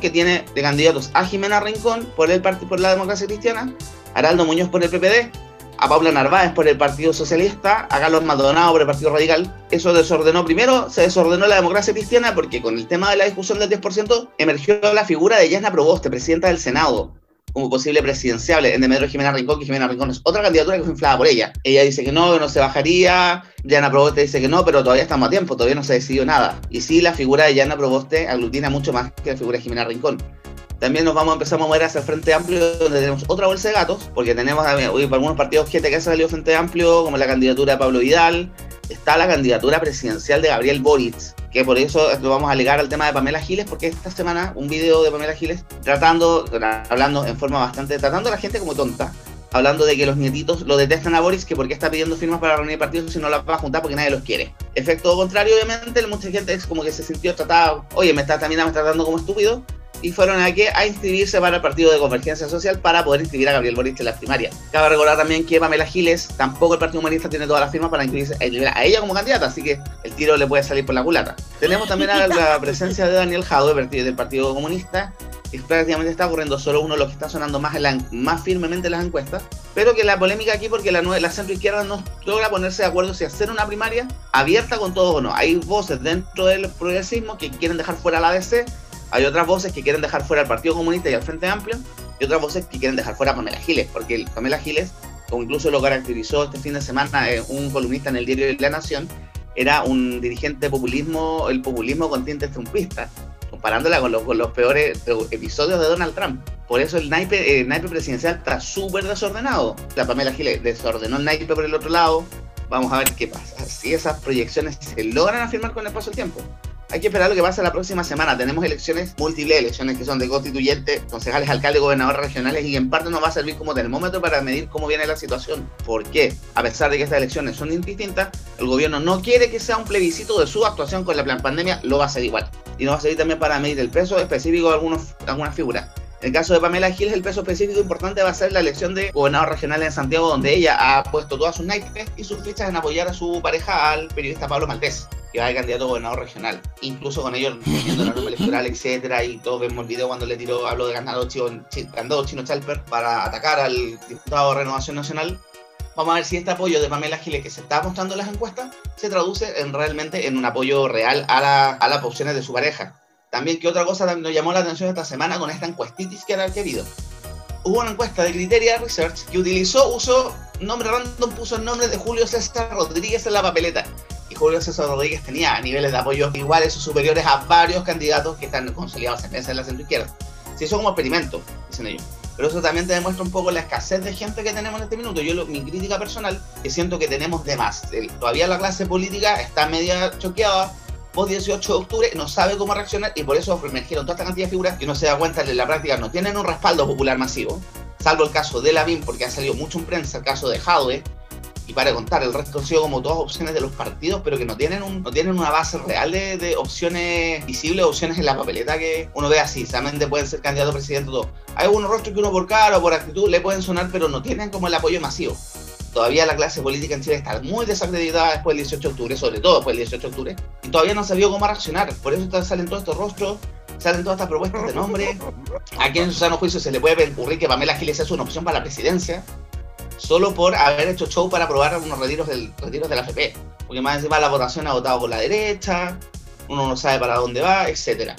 que tiene de candidatos a Jimena Rincón por, el part- por la democracia cristiana, a Araldo Muñoz por el PPD, a Paula Narváez por el Partido Socialista, a Carlos Maldonado por el Partido Radical. Eso desordenó primero, se desordenó la democracia cristiana porque con el tema de la discusión del 10% emergió la figura de Yasna Proboste, presidenta del Senado, como posible presidenciable en Demetrio Jimena Rincón, que Jimena Rincón es otra candidatura que fue inflada por ella. Ella dice que no, que no se bajaría, Yana Proboste dice que no, pero todavía estamos a tiempo, todavía no se decidió nada. Y sí, la figura de Yana Proboste aglutina mucho más que la figura de Jimena Rincón. También nos vamos a empezar a mover hacia el Frente Amplio, donde tenemos otra bolsa de gatos, porque tenemos hoy para algunos partidos gente que ha salido Frente Amplio, como la candidatura de Pablo Vidal, está la candidatura presidencial de Gabriel Boric, que por eso lo vamos a ligar al tema de Pamela Giles, porque esta semana un video de Pamela Giles tratando, hablando en forma bastante, tratando a la gente como tonta, hablando de que los nietitos lo detestan a Boris, que porque está pidiendo firmas para reunir partidos si no las va a juntar porque nadie los quiere. Efecto contrario, obviamente, mucha gente es como que se sintió tratado, oye, me está, también me está tratando como estúpido, y fueron aquí a inscribirse para el partido de Convergencia Social para poder inscribir a Gabriel Boric en la primaria. Cabe recordar también que Pamela Giles, tampoco el Partido Humanista tiene todas las firmas para inscribirse a ella como candidata, así que el tiro le puede salir por la culata. Tenemos también a la presencia de Daniel Jadwe del Partido Comunista, que prácticamente está ocurriendo solo uno de los que está sonando más, más firmemente en las encuestas, pero que la polémica aquí porque la, la centro izquierda no logra ponerse de acuerdo si hacer una primaria abierta con todos o no. Hay voces dentro del progresismo que quieren dejar fuera la ADC hay otras voces que quieren dejar fuera al Partido Comunista y al Frente Amplio, y otras voces que quieren dejar fuera a Pamela Giles, porque el Pamela Giles, como incluso lo caracterizó este fin de semana eh, un columnista en el diario La Nación, era un dirigente de populismo, el populismo con tintes trumpistas, comparándola con los, con los peores episodios de Donald Trump. Por eso el naipe, el naipe presidencial está súper desordenado. La Pamela Giles desordenó el naipe por el otro lado. Vamos a ver qué pasa. Si esas proyecciones se logran afirmar con el paso del tiempo hay que esperar lo que pasa la próxima semana. Tenemos elecciones, múltiples elecciones que son de constituyentes, concejales, alcaldes, gobernadores regionales y en parte nos va a servir como termómetro para medir cómo viene la situación. ¿Por qué? A pesar de que estas elecciones son distintas, el gobierno no quiere que sea un plebiscito de su actuación con la plan pandemia, lo va a hacer igual. Y nos va a servir también para medir el peso específico de algunas figuras. En el caso de Pamela Giles, el peso específico importante va a ser la elección de gobernador regional en Santiago, donde ella ha puesto todas sus naipes y sus fichas en apoyar a su pareja, al periodista Pablo Maltés, que va a candidato a gobernador regional. Incluso con ellos teniendo la norma electoral, etcétera, y todos vemos el video cuando le tiró, hablo de ganado Chino, Chino Chalper para atacar al diputado de Renovación Nacional. Vamos a ver si este apoyo de Pamela Giles que se está mostrando en las encuestas se traduce en realmente en un apoyo real a, a las opciones de su pareja también, que otra cosa nos llamó la atención esta semana con esta encuestitis que era querido. Hubo una encuesta de Criteria Research que utilizó, usó nombre random, puso el nombre de Julio César Rodríguez en la papeleta. Y Julio César Rodríguez tenía niveles de apoyo iguales o superiores a varios candidatos que están consolidados en esa en la centro izquierda. Se hizo como experimento, dicen ellos. Pero eso también te demuestra un poco la escasez de gente que tenemos en este minuto. Yo, mi crítica personal, que siento que tenemos de más. todavía la clase política está media choqueada 18 de octubre no sabe cómo reaccionar y por eso emergieron toda esta cantidad de figuras que no se da cuenta que en la práctica no tienen un respaldo popular masivo, salvo el caso de Lavín, porque ha salido mucho en prensa el caso de Jadwe, y para contar, el resto han sido como todas opciones de los partidos, pero que no tienen, un, no tienen una base real de, opciones visibles, opciones en la papeleta que uno ve así, solamente pueden ser candidato a presidente todo. Hay algunos rostros que uno por cara o por actitud le pueden sonar, pero no tienen como el apoyo masivo todavía la clase política en Chile está muy desacreditada después del 18 de octubre, sobre todo después del 18 de octubre, y todavía no sabía cómo reaccionar. Por eso salen todos estos rostros, salen todas estas propuestas de nombre. Aquí en su sano juicio se le puede ocurrir que Pamela Giles es una opción para la presidencia, solo por haber hecho show para aprobar unos retiros, del, retiros de la FP. Porque más encima la votación ha votado por la derecha, uno no sabe para dónde va, etc.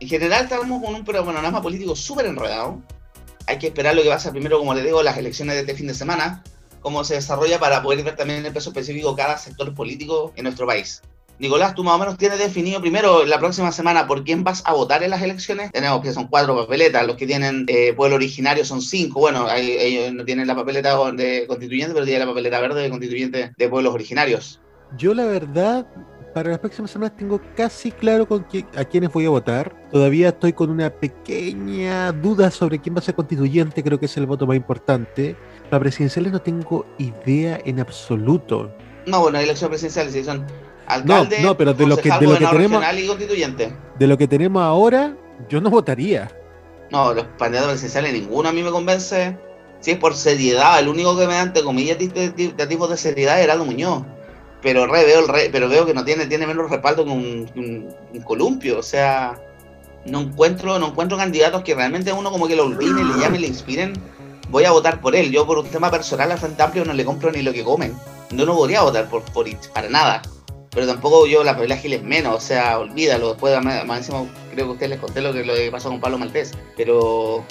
En general estamos con un panorama político súper enredado. Hay que esperar lo que pasa primero, como les digo, las elecciones de este fin de semana cómo se desarrolla para poder ver también el peso específico cada sector político en nuestro país. Nicolás, tú más o menos tienes definido primero la próxima semana por quién vas a votar en las elecciones. Tenemos que son cuatro papeletas, los que tienen eh, pueblo originario son cinco. Bueno, ellos no tienen la papeleta de constituyente, pero tienen la papeleta verde de constituyente de pueblos originarios. Yo la verdad, para las próximas semanas tengo casi claro con a quiénes voy a votar. Todavía estoy con una pequeña duda sobre quién va a ser constituyente, creo que es el voto más importante. Para presidenciales no tengo idea en absoluto. No, bueno, elecciones presidenciales sí son alcalde, no, no, pero de lo que, de lo que tenemos y constituyente. De lo que tenemos ahora, yo no votaría. No, los candidatos presidenciales ninguno a mí me convence. Si es por seriedad, el único que me da ante comillas de, tipo de seriedad era Aldo Muñoz. Pero re, veo el re, pero veo que no tiene, tiene menos respaldo que un, columpio. O sea, no encuentro, no encuentro candidatos que realmente uno como que lo olvide, le llamen, le inspiren voy a votar por él. Yo por un tema personal a Frente Amplio no le compro ni lo que comen. No, no podría votar por, por para nada. Pero tampoco yo la Pamela Giles menos, o sea, olvídalo. Después, más, encima, creo que a ustedes les conté lo que, lo que pasó con Pablo Maltés. Pero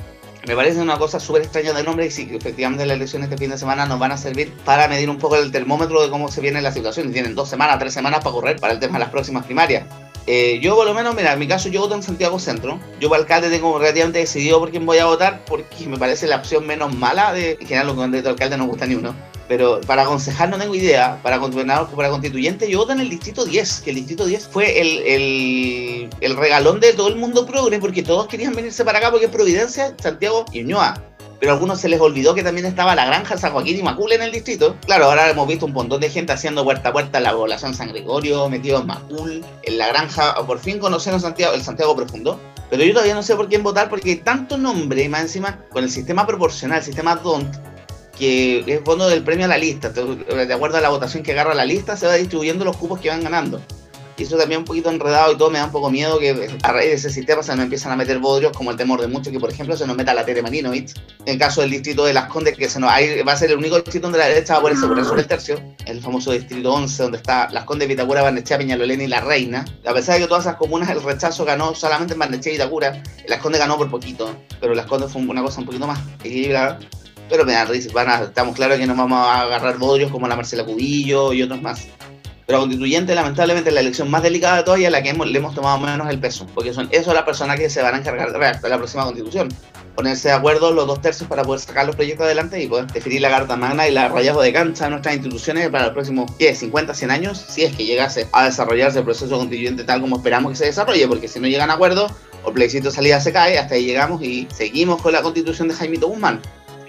Me parece una cosa súper extraña del nombre y sí, efectivamente las elecciones este fin de semana nos van a servir para medir un poco el termómetro de cómo se viene la situación. Y tienen dos semanas, tres semanas para correr para el tema de las próximas primarias. Eh, yo por lo menos, mira, en mi caso yo voto en Santiago Centro. Yo para alcalde tengo relativamente decidido por quién voy a votar porque me parece la opción menos mala. De, en general los candidatos de alcalde no gusta ni uno. Pero para concejal no tengo idea. Para gobernador, para constituyente yo voto en el distrito 10. Que el distrito 10 fue el, el, regalón de todo el mundo progre porque todos querían venirse para acá porque es Providencia, Santiago y Ñua pero a algunos se les olvidó que también estaba la granja San Joaquín y Macul en el distrito. Claro, ahora hemos visto un montón de gente haciendo puerta a puerta en la población San Gregorio, metido en Macul, en la granja, por fin conocieron Santiago, el Santiago Profundo. Pero yo todavía no sé por quién votar porque hay tanto nombre, más encima, con el sistema proporcional, el sistema DONT, que es fondo del premio a la lista. De acuerdo a la votación que agarra la lista, se va distribuyendo los cupos que van ganando. Y eso también un poquito enredado y todo me da un poco miedo que a raíz de ese sistema se nos empiezan a meter bodrios como el temor de muchos que por ejemplo se nos meta la Tere Marinovich. En caso del distrito de Las Condes que se nos, va a ser el único distrito donde la derecha va a poder sobre el tercio, el famoso distrito 11 donde está Las Condes, Vitacura, Barnechea, Peñalolén y La Reina. A pesar de que todas esas comunas el rechazo ganó solamente en Barnechea y Vitacura, Las Condes ganó por poquito, pero Las Condes fue una cosa un poquito más equilibrada. Pero me da risa, estamos claros que nos vamos a agarrar bodrios como la Marcela Cubillo y otros más. Pero constituyente, lamentablemente, es la elección más delicada de todas y a la que le hemos tomado menos el peso, porque son esos las personas que se van a encargar de la próxima constitución. Ponerse de acuerdo los dos tercios para poder sacar los proyectos adelante y poder definir la carta magna y la rayado de cancha de nuestras instituciones para los próximos ¿qué? 50, 100 años, si es que llegase a desarrollarse el proceso constituyente tal como esperamos que se desarrolle, porque si no llegan a acuerdo, o plebiscito salida se cae, hasta ahí llegamos y seguimos con la constitución de Jaimito Guzmán.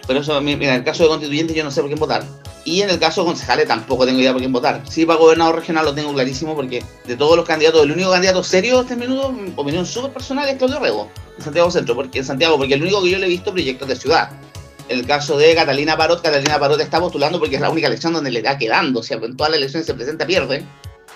Pero eso, mira, en el caso de constituyente yo no sé por quién votar. Y en el caso de concejales tampoco tengo idea por quién votar. Sí, para gobernador regional lo tengo clarísimo porque de todos los candidatos, el único candidato serio este minuto, mi opinión súper personal, es Claudio Rego, en Santiago Centro, porque en Santiago, porque el único que yo le he visto proyectos de ciudad. En el caso de Catalina Parot, Catalina Parot está postulando porque es la única elección donde le está quedando. Sea, en todas las elecciones se presenta, pierde.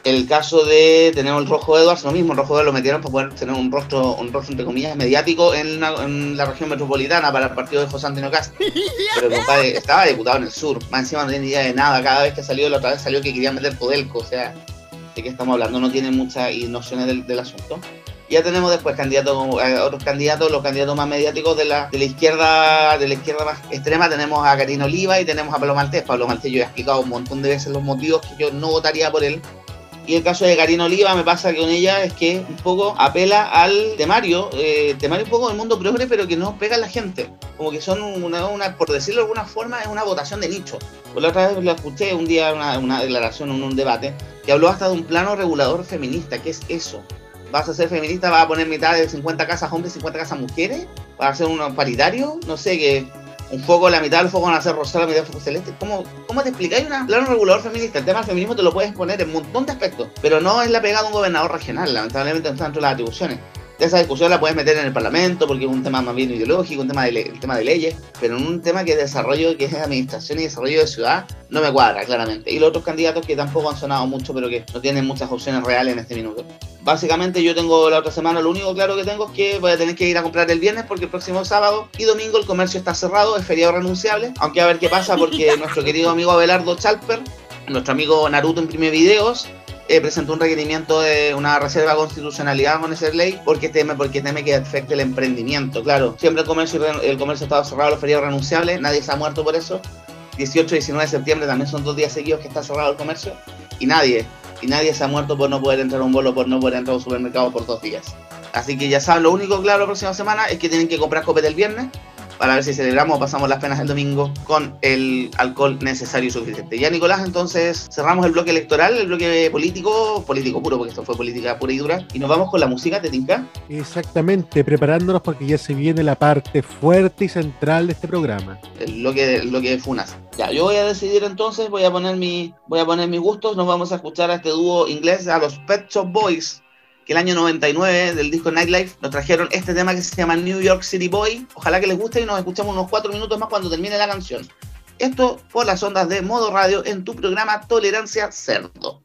El caso de tenemos el Rojo Edwards, lo mismo, el Rojo Edwards lo metieron para poder tener un rostro, un rostro entre comillas, mediático en la, región metropolitana para el partido de José Antonio Cast. Pero compadre, estaba diputado en el sur, más encima no tiene idea de nada, cada vez que salió, la otra vez salió que quería meter Codelco, o sea, de qué estamos hablando, no tiene muchas nociones del, del asunto. Ya tenemos después candidatos, eh, otros candidatos, los candidatos más mediáticos de la, de la izquierda, de la izquierda más extrema, tenemos a Karina Oliva y tenemos a Pablo Maltés. Pablo Maltés yo he explicado un montón de veces los motivos que yo no votaría por él. Y el caso de Karina Oliva me pasa que con ella es que un poco apela al temario, eh, temario un poco del mundo progre, pero que no pega a la gente. Como que son una, por decirlo de alguna forma, es una votación de nicho. Por la otra vez la escuché un día una, una declaración en un debate que habló hasta de un plano regulador feminista. ¿Qué es eso? ¿Vas a ser feminista? ¿Vas a poner mitad de 50 casas hombres y 50 casas mujeres? ¿Vas a ser un paritario? No sé, que un foco, la mitad del a ser rosado, la mitad del foco celeste. ¿Cómo, cómo te explicáis un plano regulador feminista? El tema del feminismo te lo puedes poner en un montón de aspectos, pero no es la pegada de un gobernador regional, lamentablemente no está dentro de las atribuciones. Esa discusión la puedes meter en el Parlamento porque es un tema más bien ideológico, un tema de, el tema de leyes, pero en un tema que es desarrollo, que es administración y desarrollo de ciudad, no me cuadra claramente. Y los otros candidatos que tampoco han sonado mucho, pero que no tienen muchas opciones reales en este minuto. Básicamente yo tengo la otra semana, lo único claro que tengo es que voy a tener que ir a comprar el viernes porque el próximo sábado y domingo el comercio está cerrado, es feriado renunciable, aunque a ver qué pasa porque nuestro querido amigo Abelardo Chalper, nuestro amigo Naruto imprime videos, eh, presentó un requerimiento de una reserva de constitucionalidad con esa ley porque teme, porque teme que afecte el emprendimiento. Claro, siempre el comercio, el comercio ha cerrado, los feriados renunciables, nadie se ha muerto por eso. 18 y 19 de septiembre también son dos días seguidos que está cerrado el comercio y nadie, y nadie se ha muerto por no poder entrar a un bolo, por no poder entrar a un supermercado por dos días. Así que ya saben, lo único claro la próxima semana es que tienen que comprar copete el viernes para ver si celebramos o pasamos las penas el domingo con el alcohol necesario y suficiente. Ya Nicolás, entonces cerramos el bloque electoral, el bloque político, político puro, porque esto fue política pura y dura, y nos vamos con la música, ¿te tinca? Exactamente, preparándonos porque ya se viene la parte fuerte y central de este programa. El bloque, el bloque de Funas. Ya, yo voy a decidir entonces, voy a poner mi, voy a poner mis gustos, nos vamos a escuchar a este dúo inglés, a los Pet Shop Boys, que el año 99 del disco Nightlife nos trajeron este tema que se llama New York City Boy. Ojalá que les guste y nos escuchamos unos cuatro minutos más cuando termine la canción. Esto por las ondas de modo radio en tu programa Tolerancia Cerdo.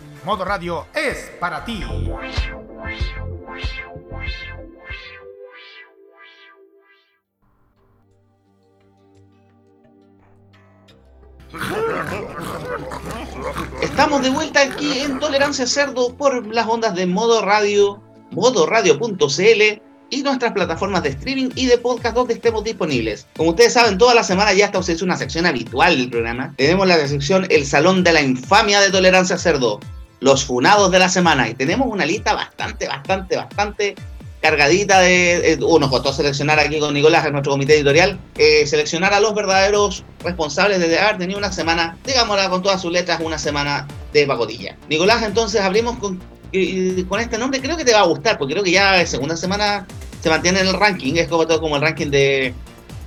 Modo Radio es para ti. Estamos de vuelta aquí en Tolerancia Cerdo por las ondas de Modo Radio, modoradio.cl y nuestras plataformas de streaming y de podcast donde estemos disponibles. Como ustedes saben, toda la semana ya está es una sección habitual del programa. Tenemos la sección El Salón de la Infamia de Tolerancia Cerdo, los funados de la semana y tenemos una lista bastante, bastante, bastante cargadita de. Eh, uh, nos costó seleccionar aquí con Nicolás en nuestro comité editorial, eh, seleccionar a los verdaderos responsables de haber tenido una semana, digámosla con todas sus letras, una semana de pacotilla. Nicolás, entonces abrimos con, con este nombre, creo que te va a gustar, porque creo que ya segunda semana se mantiene en el ranking, es como todo como el ranking de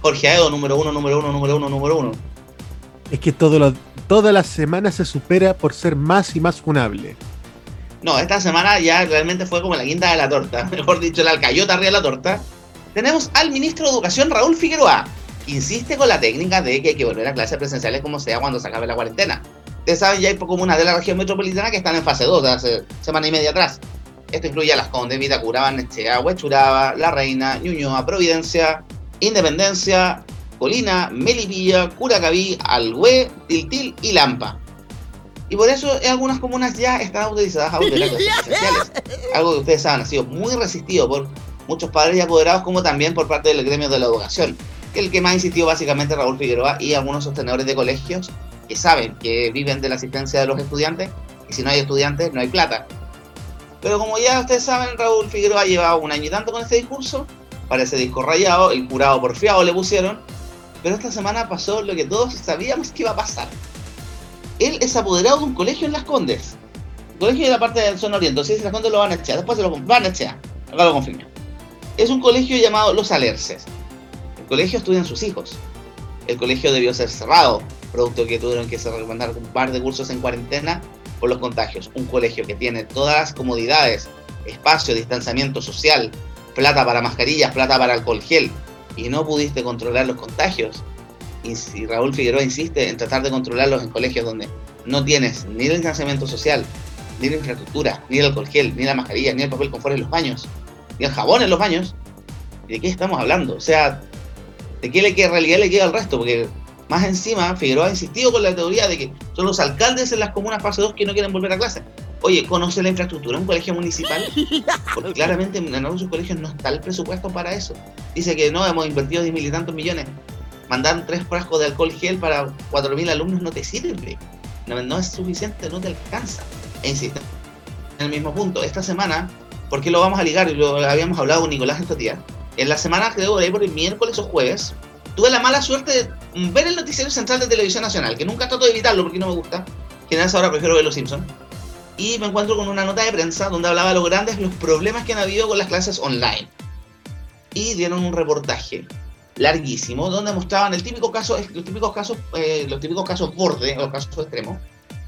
Jorge Aedo, número uno, número uno, número uno, número uno. Es que todo lo, toda la semana se supera por ser más y más funable. No, esta semana ya realmente fue como la guinda de la torta, mejor dicho, la alcayota arriba de la torta. Tenemos al ministro de Educación, Raúl Figueroa, insiste con la técnica de que hay que volver a clases presenciales como sea cuando se acabe la cuarentena. Ustedes saben, ya hay comunas de la región metropolitana que están en fase 2, de hace semana y media atrás. Esto incluye a Las Condes, Vitacura, Barnechea, Huechuraba, La Reina, Ñuñoa, Providencia, Independencia, Colina, Melipilla, Curacaví, Alhué, Tiltil y Lampa. Y por eso en algunas comunas ya están autorizadas a volver a clases presenciales. Algo que ustedes saben ha sido muy resistido por muchos padres y apoderados, como también por parte del gremio de la educación. Que el que más insistió básicamente Raúl Figueroa y algunos sostenedores de colegios que saben que viven de la asistencia de los estudiantes y si no hay estudiantes no hay plata. Pero como ya ustedes saben, Raúl Figueroa llevado un año y tanto con este discurso, parece disco rayado, el curado porfiado le pusieron, pero esta semana pasó lo que todos sabíamos que iba a pasar él es apoderado de un colegio en Las Condes. Colegio de la parte del zona oriente. Si Las Condes lo van a echar, después se lo van a echar. Acá lo confirmo. Es un colegio llamado Los Alerces. El colegio estudian sus hijos. El colegio debió ser cerrado, producto que tuvieron que recomendar un par de cursos en cuarentena por los contagios. Un colegio que tiene todas las comodidades, espacio, distanciamiento social, plata para mascarillas, plata para alcohol gel, y no pudiste controlar los contagios y Raúl Figueroa insiste en tratar de controlarlos en colegios donde no tienes ni el distanciamiento social, ni la infraestructura, ni el alcohol gel, ni la mascarilla, ni el papel confort en los baños, ni el jabón en los baños, ¿de qué estamos hablando? O sea, ¿de qué, le, qué realidad le queda al resto? Porque más encima, Figueroa ha insistido con la teoría de que son los alcaldes en las comunas fase 2 que no quieren volver a clase. Oye, ¿conoce la infraestructura un colegio municipal? Porque claramente en algunos colegios no está el presupuesto para eso. Dice que no, hemos invertido 10 mil y tantos millones mandar tres frascos de alcohol gel para 4.000 alumnos no te sirve. No, es suficiente, no te alcanza. E insisto, en el mismo punto, esta semana, porque lo vamos a ligar? Lo habíamos hablado con Nicolás estos días. En la semana, creo, de ahí por el miércoles o jueves, tuve la mala suerte de ver el noticiero central de Televisión Nacional, que nunca trato de evitarlo porque no me gusta. Generalmente ahora prefiero ver Los Simpsons. Y me encuentro con una nota de prensa donde hablaba de los grandes los problemas que han habido con las clases online. Y dieron un reportaje larguísimo, donde mostraban el típico caso, los típicos casos, eh, los típicos casos borde, los casos extremos.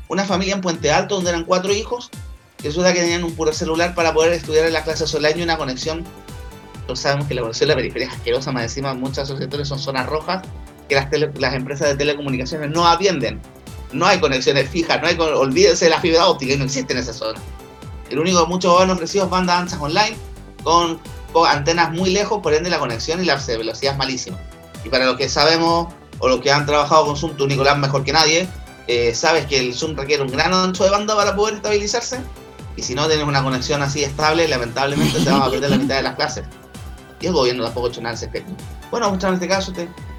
Una familia en Puente Alto donde eran cuatro hijos, que resulta que tenían un puro celular para poder estudiar en la clase online y una conexión. Todos sabemos que la conexión de la periferia es asquerosa, más encima esos sectores son zonas rojas que las, las empresas de telecomunicaciones no atienden. No hay conexiones fijas, no hay olvídense de la fibra óptica, no existe en esa zona. El único de muchos buenos recibidos banda anchas online con antenas muy lejos, por ende la conexión y la velocidad es malísima. Y para los que sabemos o los que han trabajado con Zoom, tú Nicolás mejor que nadie, eh, sabes que el Zoom requiere un gran ancho de banda para poder estabilizarse. Y si no tienes una conexión así estable, lamentablemente te vamos a perder la mitad de las clases. Y el gobierno tampoco ha hecho nada. Bueno, vamos en este caso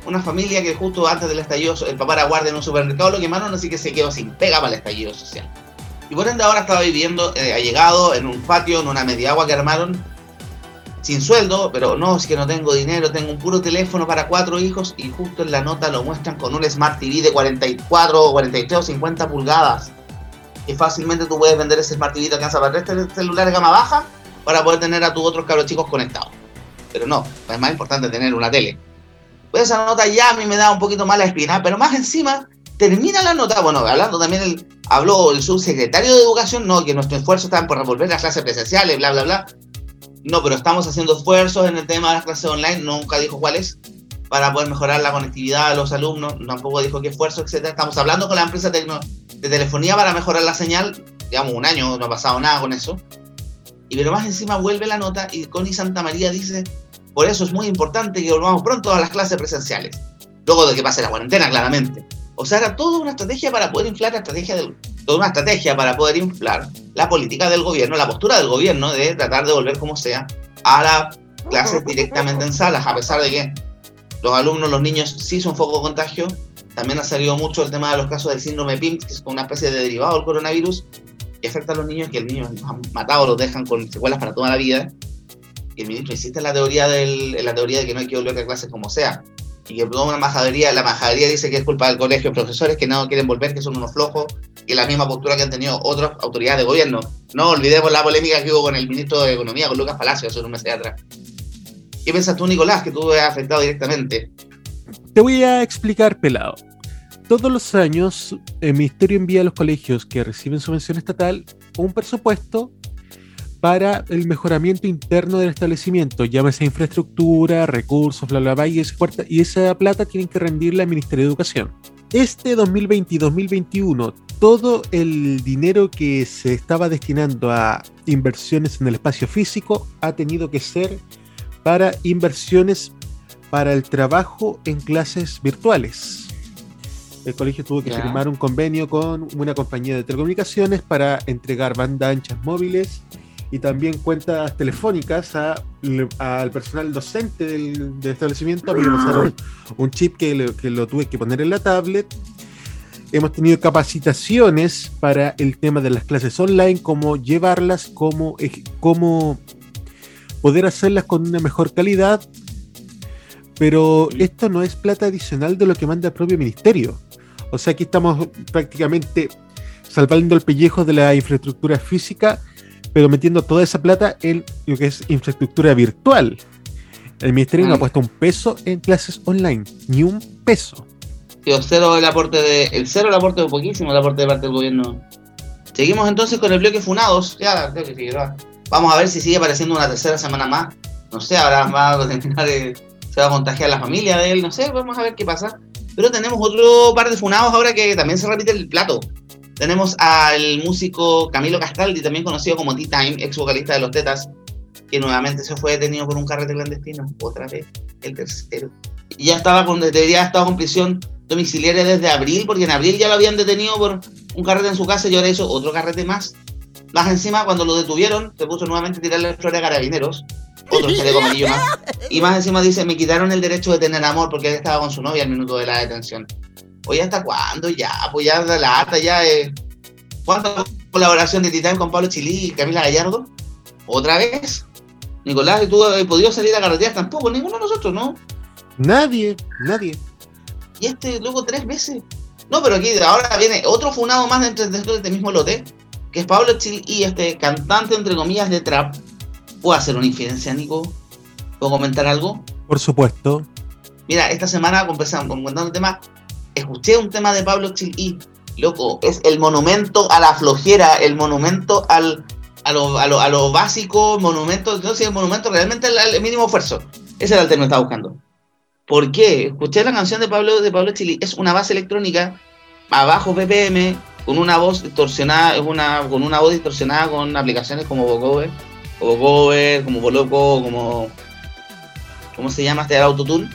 una familia que justo antes del estallido, el papá era guardia en un supermercado, lo quemaron, así que se quedó sin pega para el estallido social. Y por ende ahora estaba viviendo, eh, ha llegado en un patio, en una media agua que armaron, sin sueldo, pero no, es que no tengo dinero, tengo un puro teléfono para cuatro hijos y justo en la nota lo muestran con un Smart TV de 44, 43 o 50 pulgadas. y fácilmente tú puedes vender ese Smart TV que alcanza para tres celulares gama baja para poder tener a tus otros cabros chicos conectados. Pero no, es más importante tener una tele. Pues esa nota ya a mí me da un poquito más la espina, pero más encima termina la nota, bueno, hablando también, habló el subsecretario de Educación, no, que nuestro esfuerzo está por revolver las clases presenciales, bla, bla, bla. No, pero estamos haciendo esfuerzos en el tema de las clases online, nunca dijo cuáles, para poder mejorar la conectividad de los alumnos, tampoco dijo qué esfuerzo, etcétera. Estamos hablando con la empresa de, telefonía para mejorar la señal, digamos un año, no ha pasado nada con eso. Y pero más encima vuelve la nota y Connie Santa María dice, por eso es muy importante que volvamos pronto a las clases presenciales, luego de que pase la cuarentena, claramente. O sea, era toda una estrategia para poder inflar la estrategia del, toda una estrategia para poder inflar la política del gobierno, la postura del gobierno de tratar de volver como sea a las clases directamente en salas, a pesar de que los alumnos, los niños sí son foco de contagio. También ha salido mucho el tema de los casos del síndrome PIMS, que es una especie de derivado del coronavirus, que afecta a los niños, que el niño los han matado, los dejan con secuelas para toda la vida. El ministro insiste en la teoría, del, la teoría de que no hay que volver a clases como sea. Y que una majadería, la majadería dice que es culpa del colegio, profesores que no quieren volver, que son unos flojos, y la misma postura que han tenido otras autoridades de gobierno. No olvidemos la polémica que hubo con el ministro de Economía, con Lucas Palacio, hace un mes atrás. ¿Qué piensas tú, Nicolás, que tú has afectado directamente? Te voy a explicar, pelado. Todos los años, el Ministerio envía a los colegios que reciben subvención estatal un presupuesto para el mejoramiento interno del establecimiento, llámese infraestructura, recursos, bla, bla, bla, y, y esa plata tienen que rendirla al Ministerio de Educación. Este 2020 y 2021, todo el dinero que se estaba destinando a inversiones en el espacio físico ha tenido que ser para inversiones para el trabajo en clases virtuales. El colegio tuvo que Ya. firmar un convenio con una compañía de telecomunicaciones para entregar banda anchas móviles y también cuentas telefónicas a- al personal docente del, del establecimiento. A mí me pasaron un chip que, lo- que lo tuve que poner en la tablet. Hemos tenido capacitaciones para el tema de las clases online, cómo llevarlas, cómo, cómo poder hacerlas con una mejor calidad. Pero esto no es plata adicional de lo que manda el propio ministerio. O sea, aquí estamos prácticamente salvando el pellejo de la infraestructura física, pero metiendo toda esa plata en lo que es infraestructura virtual. El ministerio no ha Mm. puesto un peso en clases online, ni un peso. Tío, cero el aporte de. El cero el aporte de poquísimo el aporte de parte del gobierno. Seguimos entonces con el bloque Funados. Ya, creo que Figueroa. Vamos a ver si sigue apareciendo una tercera semana más. No sé, ahora va a terminar de- se va a contagiar la familia de él, no sé, vamos a ver qué pasa. Pero tenemos otro par de funados ahora que también se repite el plato. Tenemos al músico Camilo Castaldi, también conocido como T-Time, ex vocalista de Los Tetas, que nuevamente se fue detenido por un carrete clandestino. Otra vez, el tercero. Y ya estaba con, debería estado con prisión domiciliaria desde abril, porque en abril ya lo habían detenido por un carrete en su casa y ahora hizo otro carrete más. Más encima, cuando lo detuvieron, se puso nuevamente a tirarle flores a carabineros. Otro chaleco amarillo más. Y más encima dice, me quitaron el derecho de tener amor porque él estaba con su novia al minuto de la detención. Oye, ¿hasta cuándo? Ya, pues ya la ata, ya. Eh. ¿Cuánta colaboración de Titán con Pablo Chilí y Camila Gallardo? ¿Otra vez? Nicolás, ¿y tú has podido salir a carretear? Tampoco, ninguno de nosotros, ¿no? Nadie, nadie. Y este luego tres veces. No, pero aquí ahora viene otro funado más dentro, dentro de este mismo lote, que es Pablo Chil y este cantante, entre comillas, de trap. ¿Puedo hacer una infidencia, Nico? ¿Puedo comentar algo? Por supuesto. Mira, esta semana, comenzando comentando el tema, escuché un tema de Pablo Chil y, loco, es el monumento a la flojera, el monumento al, a, lo, a, lo, a lo básico, monumento, no sé, el monumento realmente al, mínimo esfuerzo. Ese era el tema que estaba buscando. ¿Por qué? Escuché la canción de Pablo, de Pablo Chili, es una base electrónica a bajo BPM, con una voz distorsionada, es una, con una voz distorsionada con aplicaciones como Vocoder, o Vocoder, como Boloco, como. ¿Cómo se llama este autotune?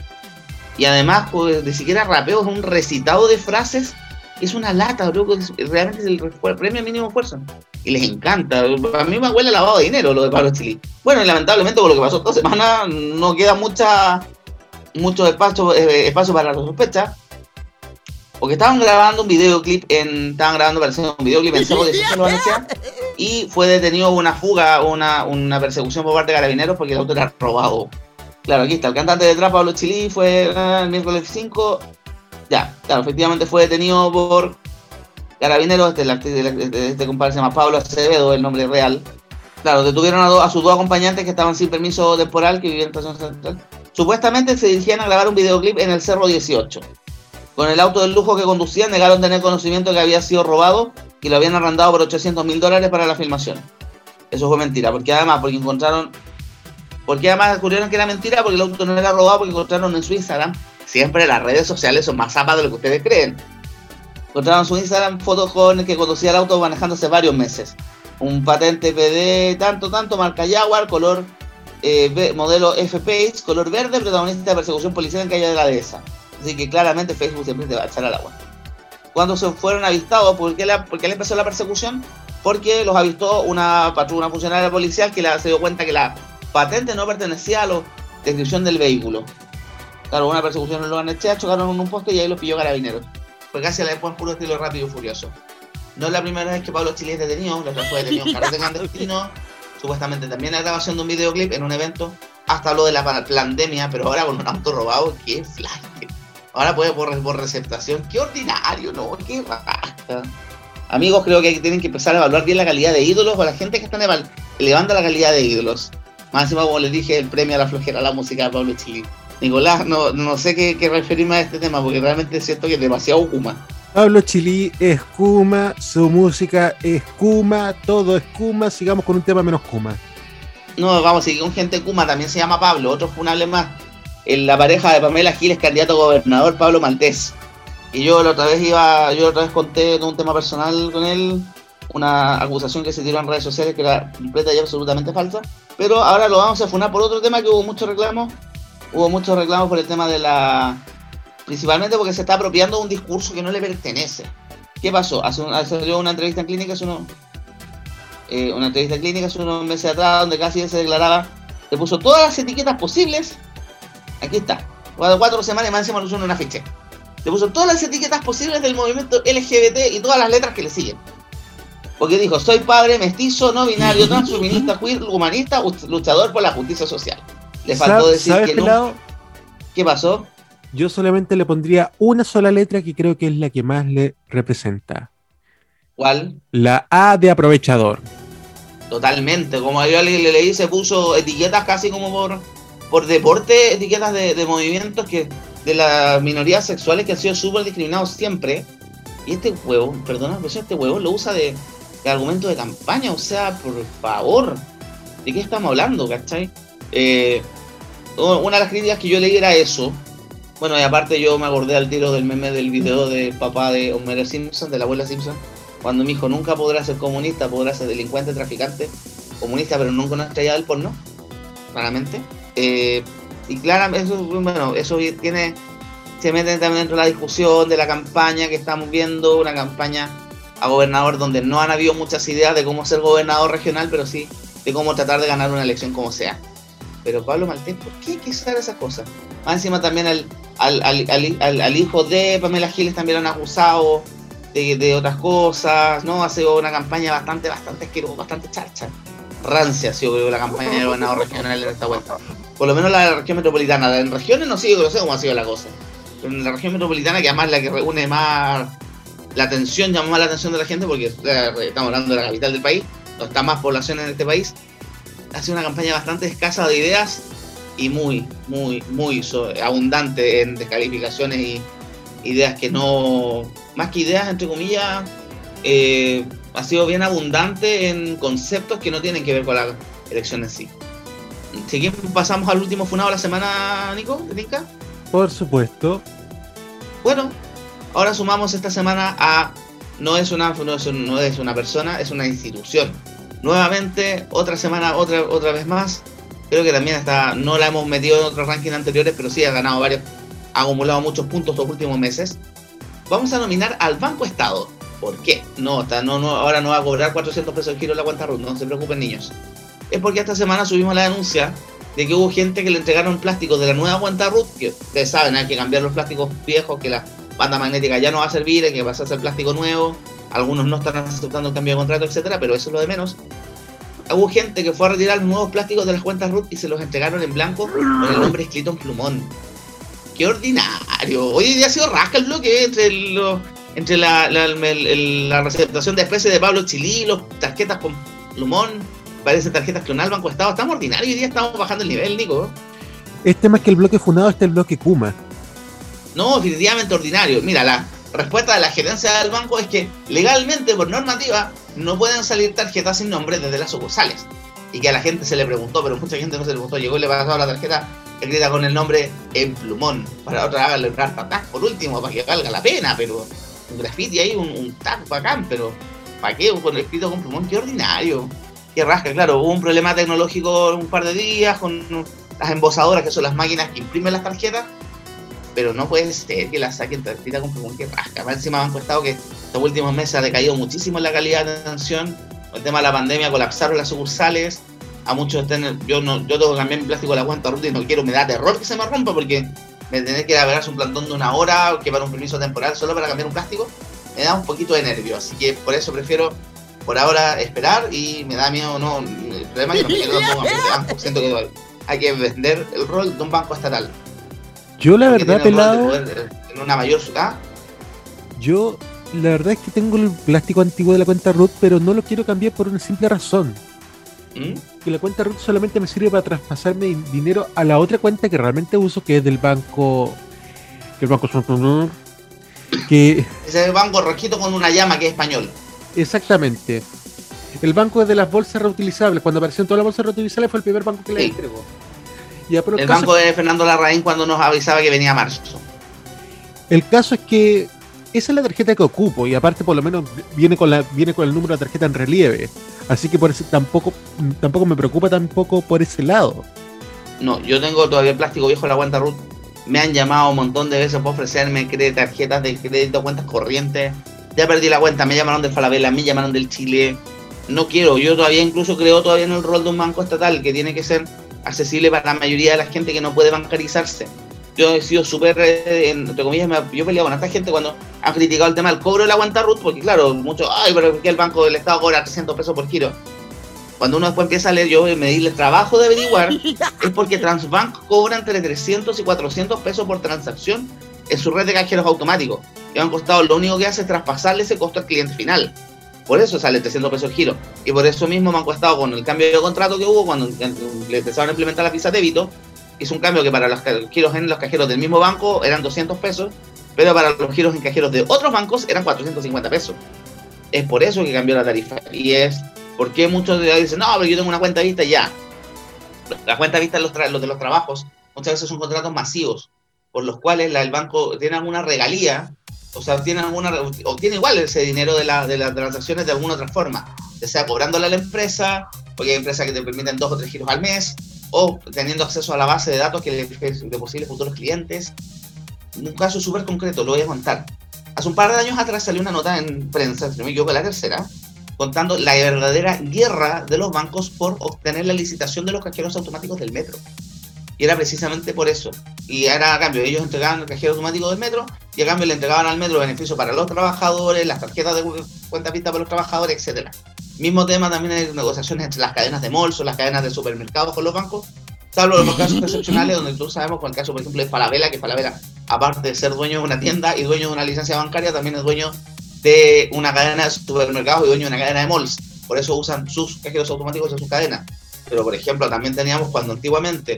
Y además, pues, ni siquiera rapeo, es un recitado de frases. Es una lata, loco. Realmente es el, premio mínimo esfuerzo. Y les encanta. A mí me huele lavado de dinero lo de Pablo Chili. Bueno, y lamentablemente por lo que pasó esta semana, no queda mucha mucho espacio, eh, espacio para la sospecha. Porque estaban grabando un videoclip en. Estaban grabando parece, un videoclip en 18 en Valencia. Y fue detenido una fuga, una, una persecución por parte de carabineros porque el auto era robado. Claro, aquí está. El cantante de trap, Pablo Chili, fue ah, el miércoles 5. Ya, claro, efectivamente fue detenido por Carabineros, este, este, este compadre se llama Pablo Acevedo, el nombre real. Claro, detuvieron a, sus dos acompañantes que estaban sin permiso temporal, que vivían en Estación Central. Supuestamente se dirigían a grabar un videoclip en el Cerro 18. Con el auto del lujo que conducían, negaron tener conocimiento que había sido robado y lo habían arrendado por 800 mil dólares para la filmación. Eso fue mentira, porque además, porque encontraron. Porque además descubrieron que era mentira, porque el auto no era robado, porque encontraron en su Instagram. Siempre las redes sociales son más zapas de lo que ustedes creen. Encontraron en su Instagram fotos con que conducía el auto manejándose varios meses. Un patente PD, tanto, tanto, marca Jaguar, color eh, modelo F-Pace, color verde, protagonista de persecución policial en calle de la dehesa. Así que claramente Facebook siempre te va a echar al agua. Cuando se fueron avistados, ¿por qué, la- por qué le empezó la persecución? Porque los avistó una patrulla, una funcionaria policial que se dio cuenta que la patente no pertenecía a la descripción del vehículo. Claro, una persecución en Loganechea, chocaron en un poste y ahí los pilló carabineros. Fue casi a la después puro estilo rápido y furioso. No es la primera vez que Pablo Chile es detenido, la otra fue detenido en carrete clandestino, supuestamente también la grabación de un videoclip en un evento, hasta habló de la pa- pandemia, pero ahora con un auto robado, qué flash. Ahora puede por, por receptación, qué ordinario, ¿no? Qué raja. Amigos, creo que tienen que empezar a evaluar bien la calidad de ídolos o la gente que eval- elevando la calidad de ídolos. Más encima, como les dije, el premio a la flojera a la música de Pablo Chile. Nicolás, no, no sé qué, qué referirme a este tema porque realmente siento que es demasiado Kuma. Pablo Chilí es Kuma, su música es Kuma, todo es Kuma, sigamos con un tema menos Kuma. No, vamos, si un gente Kuma también se llama Pablo, otro funable más. En la pareja de Pamela Giles, candidato a gobernador, Pablo Maltés. Y yo la otra vez iba, yo la otra vez conté un tema personal con él, una acusación que se tiró en redes sociales que era completa y absolutamente falsa. Pero ahora lo vamos a funar por otro tema que hubo muchos reclamos. Hubo muchos reclamos por el tema de la. Principalmente porque se está apropiando un discurso que no le pertenece. ¿Qué pasó? Hace un, salió una entrevista en clínica hace uno, eh, una entrevista clínica hace unos meses atrás donde casi se declaraba, le puso todas las etiquetas posibles. Aquí está. Cuatro, cuatro semanas más encima lo puso en un afiche. Le puso todas las etiquetas posibles del movimiento LGBT y todas las letras que le siguen. Porque dijo, soy padre, mestizo, no binario, transfeminista, queer, humanista, luchador por la justicia social. Le faltó ¿Sab- decir ¿Sabes, que no. ¿Qué pasó? Yo solamente le pondría una sola letra que creo que es la que más le representa. ¿Cuál? La A de aprovechador. Totalmente. Como yo le, le leí, se puso etiquetas casi como por, por deporte, etiquetas de, de movimientos que de las minorías sexuales que han sido súper discriminados siempre. Y este huevo, perdona la expresión, este huevo lo usa de, de argumento de campaña. O sea, por favor, ¿de qué estamos hablando, cachai? Eh, una de las críticas que yo leí era eso. Bueno, y aparte yo me acordé al tiro del meme del video del papá de Homer Simpson, de la abuela Simpson, cuando mi hijo nunca podrá ser comunista, podrá ser delincuente, traficante, comunista, pero nunca una estrella del porno, claramente. Eh, y claramente, eso, bueno, eso tiene, se mete también dentro de la discusión de la campaña que estamos viendo, una campaña a gobernador donde no han habido muchas ideas de cómo ser gobernador regional, pero sí de cómo tratar de ganar una elección como sea. Pero Pablo Maltés, ¿por qué quiso hacer esas cosas? Más encima también al, al, al, hijo de Pamela Giles también han acusado de, de otras cosas, ¿no? Ha sido una campaña bastante, bastante asquerosa, bastante charcha. Rancia ha sido la campaña de gobernador regional en esta vuelta. Por lo menos la región metropolitana. En regiones no no sé cómo ha sido la cosa. Pero en la región metropolitana, que además es la que reúne más la atención, llama más la atención de la gente, porque estamos hablando de la capital del país, donde está más población en este país, ha sido una campaña bastante escasa de ideas y muy, muy, muy abundante en descalificaciones y ideas que no, más que ideas, entre comillas, eh, ha sido bien abundante en conceptos que no tienen que ver con la elección en sí. Seguimos, pasamos al último funado de la semana, Nico, ¿te tinca? Por supuesto. Bueno, ahora sumamos esta semana a no es una no es, no es una persona, es una institución. Nuevamente, otra semana, otra otra vez más. Creo que también está, no la hemos metido en otros rankings anteriores, pero sí ha ganado varios, ha acumulado muchos puntos los últimos meses. Vamos a nominar al Banco Estado. ¿Por qué? No, no, no, ahora no va a cobrar 400 pesos el giro la cuenta RUT, no se preocupen niños. Es porque esta semana subimos la denuncia de que hubo gente que le entregaron plásticos de la nueva cuenta RUT, que ustedes saben, hay que cambiar los plásticos viejos, que la banda magnética ya no va a servir, que pasar a ser plástico nuevo, algunos no están aceptando el cambio de contrato, etcétera, pero eso es lo de menos. Hubo gente que fue a retirar nuevos plásticos de las cuentas RUT y se los entregaron en blanco con el nombre escrito en plumón. ¡Qué ordinario! Hoy día ha sido rasca el bloque entre entre la, la, representación de especies de Pablo Chilí, los tarjetas con plumón, parece tarjetas clonal Banco Estado. Estamos ordinarios hoy día estamos bajando el nivel, Nico. Este más que el bloque funado, este el bloque Kuma. No, definitivamente ordinario. Mira, la respuesta de la gerencia del banco es que legalmente, por normativa, no pueden salir tarjetas sin nombre desde las sucursales. Y que a la gente se le preguntó, pero mucha gente no se le preguntó. Llegó y le pasó la tarjeta escrita con el nombre en plumón. Para otra háganle un tag por último, para que valga la pena, pero un graffiti ahí, un, un tag bacán, pero ¿para qué? Con escrito con plumón, qué ordinario. Qué rasca, claro, hubo un problema tecnológico un par de días con las embosadoras, que son las máquinas que imprimen las tarjetas, pero no puede ser que la saquen tarjeta con plumón que rasca. Más encima Banco Estado que estos últimos meses ha decaído muchísimo la calidad de atención. El tema de la pandemia colapsaron las sucursales. A muchos estén, yo yo tengo que cambiar mi plástico de la cuenta ruta y no quiero, me da terror que se me rompa porque me tener que ir a un plantón de una hora que para un permiso temporal solo para cambiar un plástico, me da un poquito de nervio. Así que por eso prefiero por ahora esperar y me da miedo, no, el problema es que no me banco. Siento que hay que vender el rol de un banco estatal. Yo la verdad, el pelado, En una mayor ciudad. yo la verdad es que tengo el plástico antiguo de la cuenta root, pero no lo quiero cambiar por una simple razón. ¿Mm? Que la cuenta root solamente me sirve para traspasarme din- dinero a la otra cuenta que realmente uso, que es del banco. Que el banco Que Ese banco rojito con una llama que es español. exactamente. El banco es de las bolsas reutilizables. Cuando aparecieron todas las bolsas reutilizables fue el primer banco que le entregó. Ya, pero El banco de Fernando Larraín cuando nos avisaba que venía marzo. El caso es que esa es la tarjeta que ocupo y aparte por lo menos viene con la viene con el número de tarjeta en relieve. Así que por eso tampoco tampoco me preocupa tampoco por ese lado. No, yo tengo todavía el plástico viejo en la cuenta RUT. Me han llamado un montón de veces para ofrecerme tarjetas de crédito, cuentas corrientes. Ya perdí la cuenta, me llamaron del Falabella, me llamaron del Chile. No quiero, yo todavía incluso creo todavía en el rol de un banco estatal que tiene que ser accesible para la mayoría de la gente que no puede bancarizarse. Yo he sido súper, eh, entre comillas, me- yo he peleado con esta gente cuando han criticado el tema del cobro de la cuenta RUT, porque claro, muchos, ay, pero ¿por qué el Banco del Estado cobra 300 pesos por giro? Cuando uno después empieza a leer, yo me di el trabajo de averiguar, es porque Transbank cobra entre 300 y 400 pesos por transacción en su red de cajeros automáticos. Y Banco Estado lo único que hace es traspasarle ese costo al cliente final. Por eso sale 300 pesos el giro. Y por eso mismo Banco Estado, con el cambio de contrato que hubo, cuando le empezaron a implementar la visa débito, hizo un cambio que para los giros en los cajeros del mismo banco eran 200 pesos, pero para los giros en cajeros de otros bancos eran 450 pesos. Es por eso que cambió la tarifa. Y es porque muchos dicen, no, pero yo tengo una cuenta vista ya. La cuenta vista los, los de los trabajos muchas veces son contratos masivos, por los cuales el banco tiene alguna regalía, o sea, tiene alguna, o tiene igual ese dinero de, la- de las transacciones de alguna otra forma, ya sea cobrándole a la empresa, porque hay empresas que te permiten dos o tres giros al mes, o teniendo acceso a la base de datos que le- de posibles futuros clientes. Un caso súper concreto, lo voy a contar. Hace un par de años atrás salió una nota en prensa, si no me equivoco, la tercera, contando la verdadera guerra de los bancos por obtener la licitación de los cajeros automáticos del metro. Y era precisamente por eso. Y era a cambio, ellos entregaban el cajero automático del metro y a cambio le entregaban al metro beneficios para los trabajadores, las tarjetas de cuenta vista para los trabajadores, etcétera. Mismo tema también hay negociaciones entre las cadenas de malls o las cadenas de supermercados con los bancos. Salvo los casos excepcionales donde tú sabemos, con el caso, por ejemplo, de Falabella, que Falabella, aparte de ser dueño de una tienda y dueño de una licencia bancaria, también es dueño de una cadena de supermercados y dueño de una cadena de malls. Por eso usan sus cajeros automáticos en sus cadenas. Pero, por ejemplo, también teníamos cuando antiguamente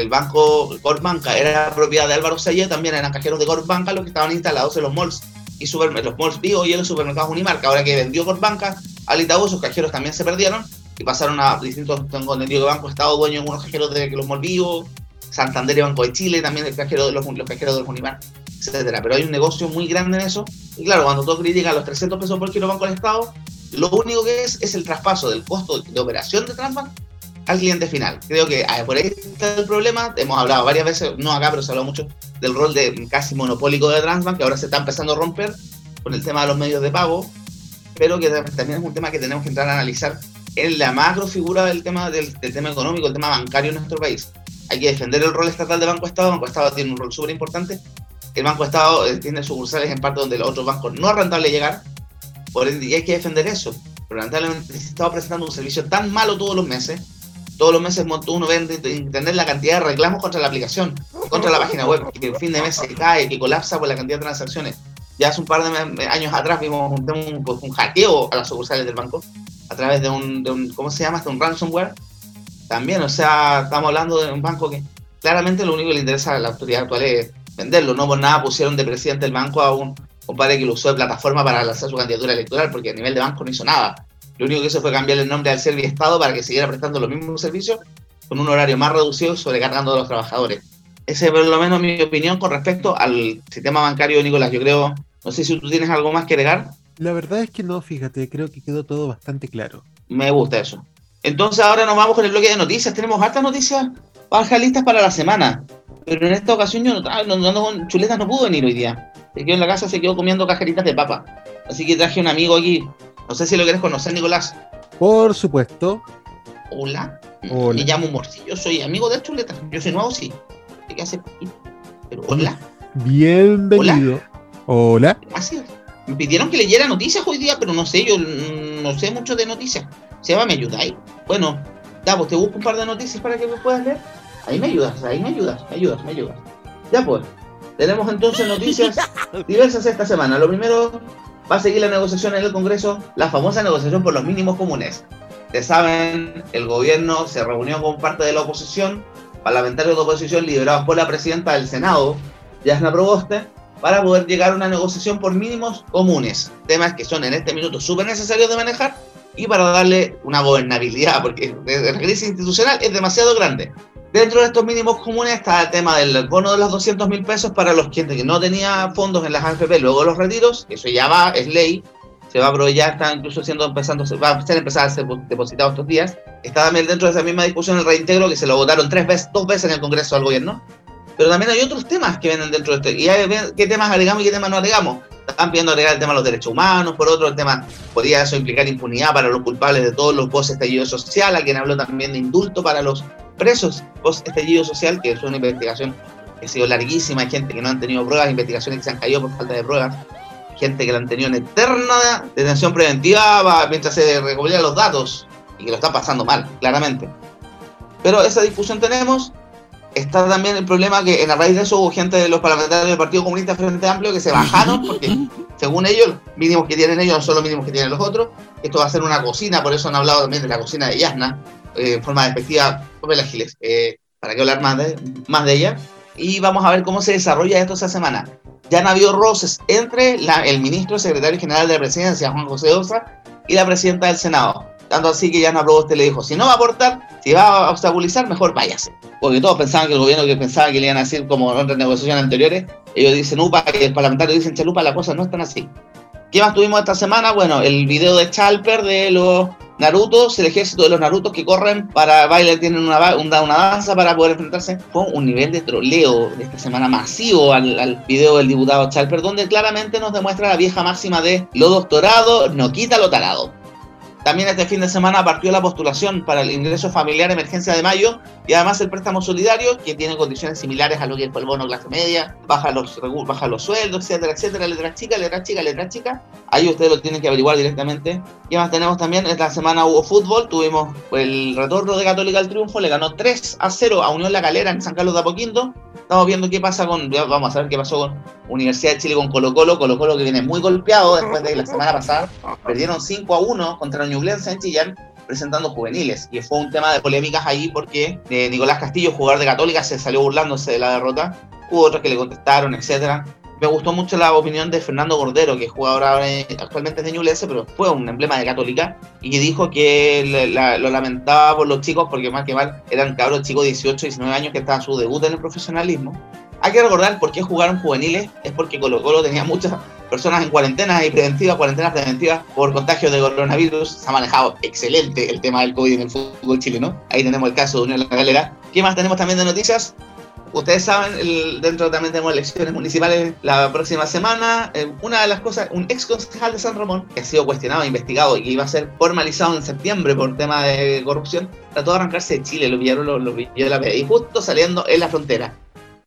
el banco Corpbanca era propiedad de Álvaro Selle, también eran cajeros de Corpbanca los que estaban instalados en los malls y los malls Bio y en los supermercados Unimarca. Ahora que vendió Corpbanca al Itaú, sus cajeros también se perdieron y pasaron a distintos, tengo entendido que Banco Estado dueño de unos cajeros de los malls Bio, Santander y Banco de Chile, también el cajero de los, los cajeros de los Unimarca, etcétera. Pero hay un negocio muy grande en eso. Y claro, cuando tú criticas los 300 pesos por kilo Banco del Estado, lo único que es es el traspaso del costo de operación de Transbank al cliente final. Creo que ah, por ahí está el problema. Hemos hablado varias veces, no acá, pero se ha hablado mucho del rol de casi monopólico de Transbank, que ahora se está empezando a romper con el tema de los medios de pago, pero que también es un tema que tenemos que entrar a analizar en la macro figura del tema, del, tema económico, el tema bancario en nuestro país. Hay que defender el rol estatal de Banco Estado. Banco Estado tiene un rol súper importante. El Banco Estado eh, tiene sucursales en parte donde los otros bancos no es rentable llegar, por ende, y hay que defender eso. Pero lamentablemente se estaba prestando un servicio tan malo todos los meses todos los meses uno ve en internet la cantidad de reclamos contra la aplicación, contra la página web, que el fin de mes se cae, que colapsa por la cantidad de transacciones. Ya hace un par de años atrás vimos un, un, un hackeo a las sucursales del banco a través de un, de un ¿cómo se llama? De un ransomware. También, o sea, estamos hablando de un banco que claramente lo único que le interesa a la autoridad actual es venderlo. No por nada pusieron de presidente del banco a un compadre que lo usó de plataforma para lanzar su candidatura electoral, porque a nivel de banco no hizo nada. Lo único que hizo fue cambiarle el nombre al Estado para que siguiera prestando los mismos servicios con un horario más reducido, sobrecargando a los trabajadores. Esa es por lo menos mi opinión con respecto al sistema bancario, Nicolás. Yo creo, no sé si tú tienes algo más que agregar. La verdad es que no, fíjate, creo que quedó todo bastante claro. Me gusta eso. Entonces ahora nos vamos con el bloque de noticias. Tenemos hartas noticias bajas listas para la semana. Pero en esta ocasión yo no, ah, no, no, no- Chuletas no pudo venir hoy día. Se quedó en la casa, se quedó comiendo cajeritas de papa. Así que traje un amigo aquí. No sé si lo quieres conocer, Nicolás. Por supuesto. Hola. Hola. Me llamo Morcillo, soy amigo de Chuletas. Yo soy nuevo, sí. ¿Qué hace? Pero hola. Bienvenido. Hola. Así es. Me pidieron que leyera noticias hoy día, pero no sé, yo no sé mucho de noticias. Seba, ¿me ayudáis? Bueno, ya, pues te busco un par de noticias para que me puedas leer. Ahí me ayudas, ahí me ayudas, me ayudas, me ayudas. Ya pues, tenemos entonces noticias diversas esta semana. Lo primero, va a seguir la negociación en el Congreso, la famosa negociación por los mínimos comunes. Ustedes saben, el gobierno se reunió con parte de la oposición, parlamentarios de oposición liderados por la presidenta del Senado, Yasna Proboste, para poder llegar a una negociación por mínimos comunes. Temas que son en este minuto súper necesarios de manejar y para darle una gobernabilidad, porque la crisis institucional es demasiado grande. Dentro de estos mínimos comunes está el tema del bono de los 200 mil pesos para los gente que no tenía fondos en las AFP luego los retiros, eso ya va, es ley, se va a aprovechar, está incluso siendo empezando, va a ser empezar a ser depositado estos días. Está también dentro de esa misma discusión el reintegro que se lo votaron tres veces, dos veces en el Congreso al gobierno. Pero también hay otros temas que vienen dentro de este. Y hay, qué temas agregamos y qué temas no agregamos. Están pidiendo agregar el tema de los derechos humanos, por otro el tema, podría eso implicar impunidad para los culpables de todos los post estallido social, a quien habló también de indulto para los presos post estallido social, que es una investigación que ha sido larguísima, hay gente que no han tenido pruebas, investigaciones que se han caído por falta de pruebas, gente que la han tenido en eterna detención preventiva va- mientras se recopilan los datos y que lo están pasando mal, claramente. Pero esa discusión tenemos. Está también el problema que en a raíz de eso hubo gente de los parlamentarios del Partido Comunista Frente Amplio que se bajaron porque según ellos, los mínimos que tienen ellos no son los mínimos que tienen los otros. Esto va a ser una cocina, por eso han hablado también de la cocina de Yasna, eh, en forma despectiva, Pamela Giles, eh, para que hablar más de, más de ella. Y vamos a ver cómo se desarrolla esto esta semana. Ya han habido roces entre la- el ministro secretario general de la presidencia, Juan José Osa, y la presidenta del Senado. Tanto así que Yana Proboste le dijo, si no va a aportar, si va a obstaculizar, mejor váyase. Porque todos pensaban que el gobierno que pensaba que le iban a decir como en otras negociaciones anteriores, ellos dicen UPA y el parlamentario dicen chalupa, las cosas no están así. ¿Qué más tuvimos esta semana? Bueno, el video de Chalper de los Narutos, el ejército de los Narutos que corren para bailar, tienen una, una danza para poder enfrentarse. Fue un nivel de troleo de esta semana masivo al, al video del diputado Chalper, donde claramente nos demuestra la vieja máxima de lo doctorado no quita lo tarado. También este fin de semana partió la postulación para el ingreso familiar emergencia de mayo y además el préstamo solidario que tiene condiciones similares a lo que fue el bono clase media, baja los, baja los sueldos, etcétera, etcétera, letra chica, letra chica, letra chica. Ahí ustedes lo tienen que averiguar directamente. ¿Qué más tenemos también? Esta semana hubo fútbol, tuvimos el retorno de Católica al triunfo, le ganó 3 a 0 a Unión La Calera en San Carlos de Apoquindo. Estamos viendo qué pasa con, vamos a ver qué pasó con Universidad de Chile con Colo Colo, Colo Colo que viene muy golpeado después de la semana pasada perdieron 5 a 1 contra Ñublense en Chillán presentando juveniles y fue un tema de polémicas ahí porque eh, Nicolás Castillo, jugador de Católica, se salió burlándose de la derrota, hubo otros que le contestaron, etcétera. Me gustó mucho la opinión de Fernando Cordero, que jugador ahora eh, actualmente es de Ñublense, pero fue un emblema de Católica y que dijo que le- la- lo lamentaba por los chicos porque más que mal eran cabros chicos de 18, 19 años que estaban su debut en el profesionalismo. Hay que recordar por qué jugaron juveniles, es porque Colo Colo tenía muchas personas en cuarentena y preventivas, cuarentenas preventivas por contagio de coronavirus. Se ha manejado excelente el tema del COVID en el fútbol chileno. Ahí tenemos el caso de Unión La Galera. ¿Qué más tenemos también de noticias? Ustedes saben, dentro también tenemos elecciones municipales la próxima semana. Eh, una de las cosas, un ex concejal de San Ramón, que ha sido cuestionado, investigado y que iba a ser formalizado en septiembre por tema de corrupción, trató de arrancarse de Chile, lo pillaron, lo, lo pilló la PDI, y justo saliendo en la frontera.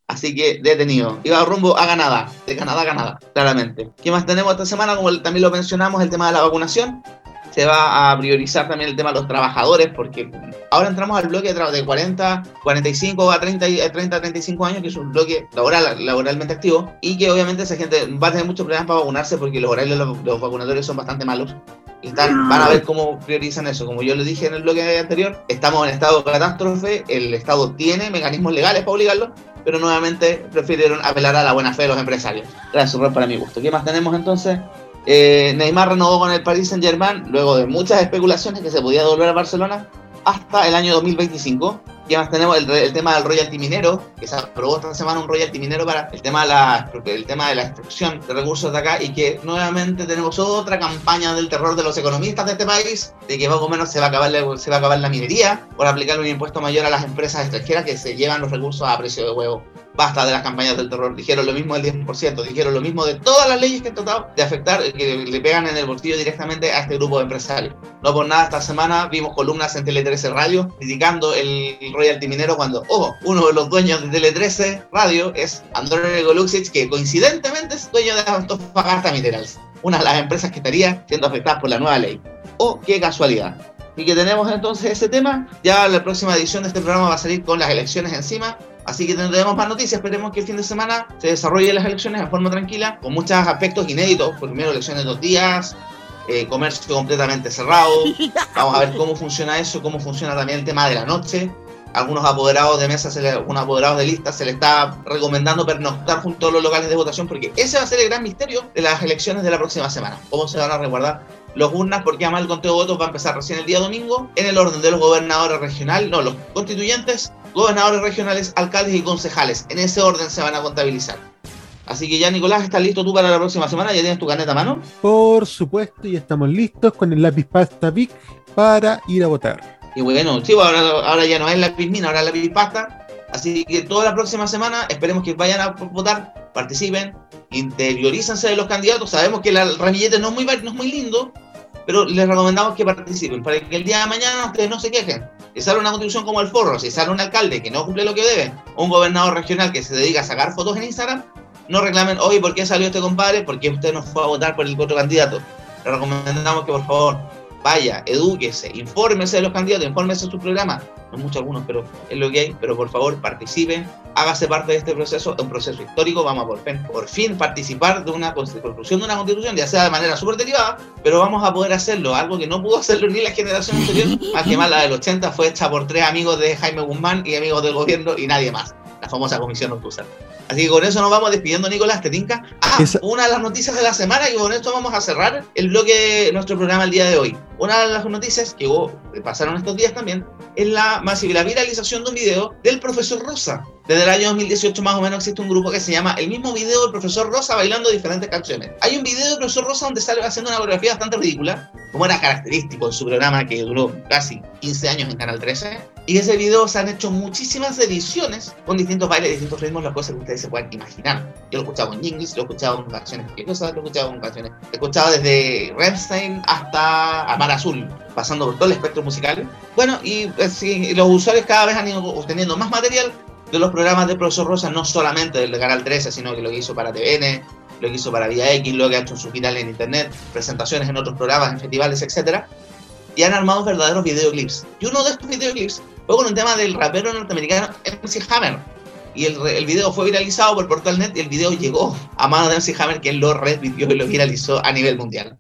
Así que detenido. Iba rumbo a Canadá, de Canadá a Canadá, claramente. ¿Qué más tenemos esta semana? Como también lo mencionamos, el tema de la vacunación. se va a priorizar también el tema de los trabajadores, porque ahora entramos al bloque de 40, 45 a 30, 30 35 años, que es un bloque laboral, laboralmente activo, y que obviamente esa gente va a tener muchos problemas para vacunarse porque los horarios de los, los vacunatorios son bastante malos. Están, van a ver cómo priorizan eso. Como yo les dije en el bloque anterior, estamos en estado de catástrofe, el Estado tiene mecanismos legales para obligarlo, pero nuevamente prefirieron apelar a la buena fe de los empresarios. Gracias, Rob, para mi gusto. ¿Qué más tenemos entonces? Eh, Neymar renovó con el Paris Saint Germain luego de muchas especulaciones que se podía devolver a Barcelona hasta el año 2025. Y además tenemos el, el, tema del royalty minero, que se aprobó esta semana un royalty minero para el tema, de la, el tema de la extracción de recursos de acá y que nuevamente tenemos otra campaña del terror de los economistas de este país, de que más o menos se va a acabar, se va a acabar la minería por aplicar un impuesto mayor a las empresas extranjeras que se llevan los recursos a precio de huevo basta de las campañas del terror. Dijeron lo mismo del 10%, dijeron lo mismo de todas las leyes que han tratado de afectar, que le pegan en el bolsillo directamente a este grupo de empresarios. No por nada, esta semana vimos columnas en Tele 13 Radio criticando el royalty minero cuando, ojo, uno de los dueños de Tele 13 Radio es André Goluxic, que coincidentemente es dueño de Antofagasta Minerals, una de las empresas que estaría siendo afectadas por la nueva ley. Oh, qué casualidad. Y que tenemos entonces ese tema. Ya la próxima edición de este programa va a salir con las elecciones encima. Así que tendremos más noticias. Esperemos que el fin de semana se desarrollen las elecciones de forma tranquila, con muchos aspectos inéditos. Primero, elecciones de dos días, eh, comercio completamente cerrado. Vamos a ver cómo funciona eso, cómo funciona también el tema de la noche. Algunos apoderados de mesa, le, algunos apoderados de lista, se le está recomendando pernoctar junto a los locales de votación, porque ese va a ser el gran misterio de las elecciones de la próxima semana. ¿Cómo se van a resguardar los urnas? Porque además el conteo de votos va a empezar recién el día domingo, en el orden de los gobernadores regionales, no, los constituyentes, gobernadores regionales, alcaldes y concejales. En ese orden se van a contabilizar. Así que ya, Nicolás, ¿estás listo tú para la próxima semana? ¿Ya tienes tu caneta a mano? Por supuesto, y estamos listos con el lápiz pasta Vic para ir a votar. Y bueno, sí, ahora, ahora ya no es lápiz mina, ahora es lápiz pasta. Así que toda la próxima semana esperemos que vayan a votar, participen, interiorícense de los candidatos. Sabemos que el ramillete no es muy, no es muy lindo, pero les recomendamos que participen para que el día de mañana ustedes no se quejen. Si sale una constitución como el forro, si sale un alcalde que no cumple lo que debe, un gobernador regional que se dedica a sacar fotos en Instagram, no reclamen, oye, ¿por qué salió este compadre? ¿Por qué usted no fue a votar por el otro candidato? Le recomendamos que por favor vaya, edúquese, infórmese de los candidatos, infórmese de su programa. No muchos algunos, pero es lo que hay. Pero por favor, participen, hágase parte de este proceso, un proceso histórico. Vamos a por fin, por fin participar de una construcción de una constitución, ya sea de manera súper derivada, pero vamos a poder hacerlo. Algo que no pudo hacerlo ni la generación anterior, más que más la del 80, fue hecha por tres amigos de Jaime Guzmán y amigos del gobierno y nadie más. La famosa comisión obtusa. Así que con eso nos vamos despidiendo, Nicolás, te tinca. Ah, Esa... una de las noticias de la semana y con esto vamos a cerrar el bloque de nuestro programa el día de hoy. Una de las noticias que pasaron estos días también es la masiva la viralización de un video del profesor Rosa. Desde el año 2018 más o menos existe un grupo que se llama El mismo video del profesor Rosa bailando diferentes canciones. Hay un video del profesor Rosa donde sale haciendo una coreografía bastante ridícula, como era característico en su programa que duró casi 15 años en Canal 13. Y ese video se han hecho muchísimas ediciones con distintos bailes, distintos ritmos, las cosas que ustedes se puedan imaginar. Yo lo he escuchado en inglés, lo he escuchado en canciones que cosas, lo he escuchado en canciones. Lo he escuchado desde Rammstein hasta Amar Azul, pasando por todo el espectro musical. Bueno, y sí, los usuarios cada vez han ido obteniendo más material de los programas del profesor Rosa, no solamente del de Canal 13, sino que lo que hizo para TVN, lo que hizo para Vía X, lo que ha hecho en su final en internet, presentaciones en otros programas, en festivales, etcétera, y han armado verdaderos videoclips. Y uno de estos videoclips fue con un tema del rapero norteamericano MC Hammer. Y el, el video fue viralizado por Portalnet y el video llegó a manos de MC Hammer, quien lo revivió y lo viralizó a nivel mundial.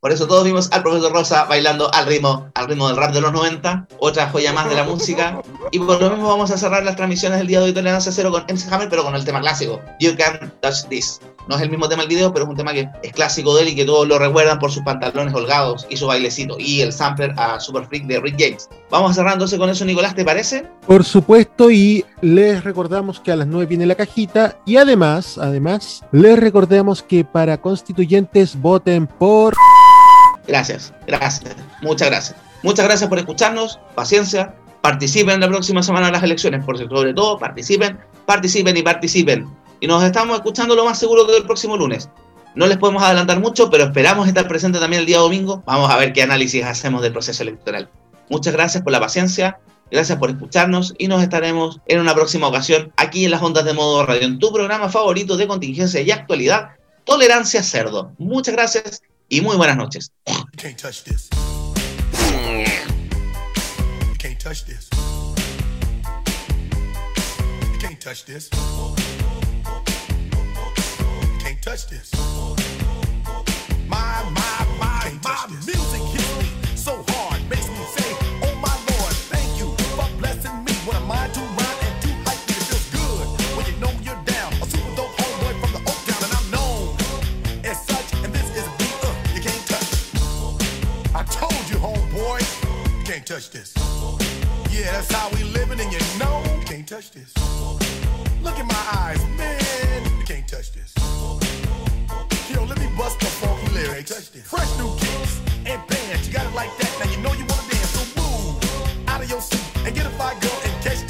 Por eso todos vimos al profesor Rosa bailando al ritmo, al ritmo del rap de los 90, otra joya más de la música. Y por lo mismo vamos a cerrar las transmisiones del día de hoy Tolerancia Cero con MC Hammer, pero con el tema clásico, You Can Touch This. No es el mismo tema del video, pero es un tema que es clásico de él y que todos lo recuerdan por sus pantalones holgados y su bailecito. Y el sampler a Super Freak de Rick James. Vamos entonces con eso, Nicolás, ¿te parece? Por supuesto, y les recordamos que a las 9 viene la cajita. Y además, además, les recordamos que para constituyentes voten por... Gracias, gracias, muchas gracias. Muchas gracias por escucharnos, paciencia, participen la próxima semana en las elecciones, por sobre todo, participen, participen y participen. Y nos estamos escuchando lo más seguro que el próximo lunes. No les podemos adelantar mucho, pero esperamos estar presentes también el día domingo. Vamos a ver qué análisis hacemos del proceso electoral. Muchas gracias por la paciencia, gracias por escucharnos y nos estaremos en una próxima ocasión aquí en las ondas de modo radio, en tu programa favorito de contingencia y actualidad, Tolerancia Cerdo. Muchas gracias y muy buenas noches. Can't touch this. You can't touch this. My, my, my, my music hits me so hard, makes me say, Oh my Lord, thank you for blessing me. When I'm mind to rhyme and too hype, it feels good when you know you're down. A super dope homeboy from the Oak Town, and I'm known as such. And this is a beat uh, you can't touch. I told you, homeboy, you can't touch this. Yeah, that's how we living, and you know you can't touch this. Look in my eyes, man, Yo, let me bust the funky lyrics. Fresh new kicks and bands, you got it like that. Now you know you wanna dance, so move out of your seat and get a fire girl and catch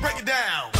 Break it down.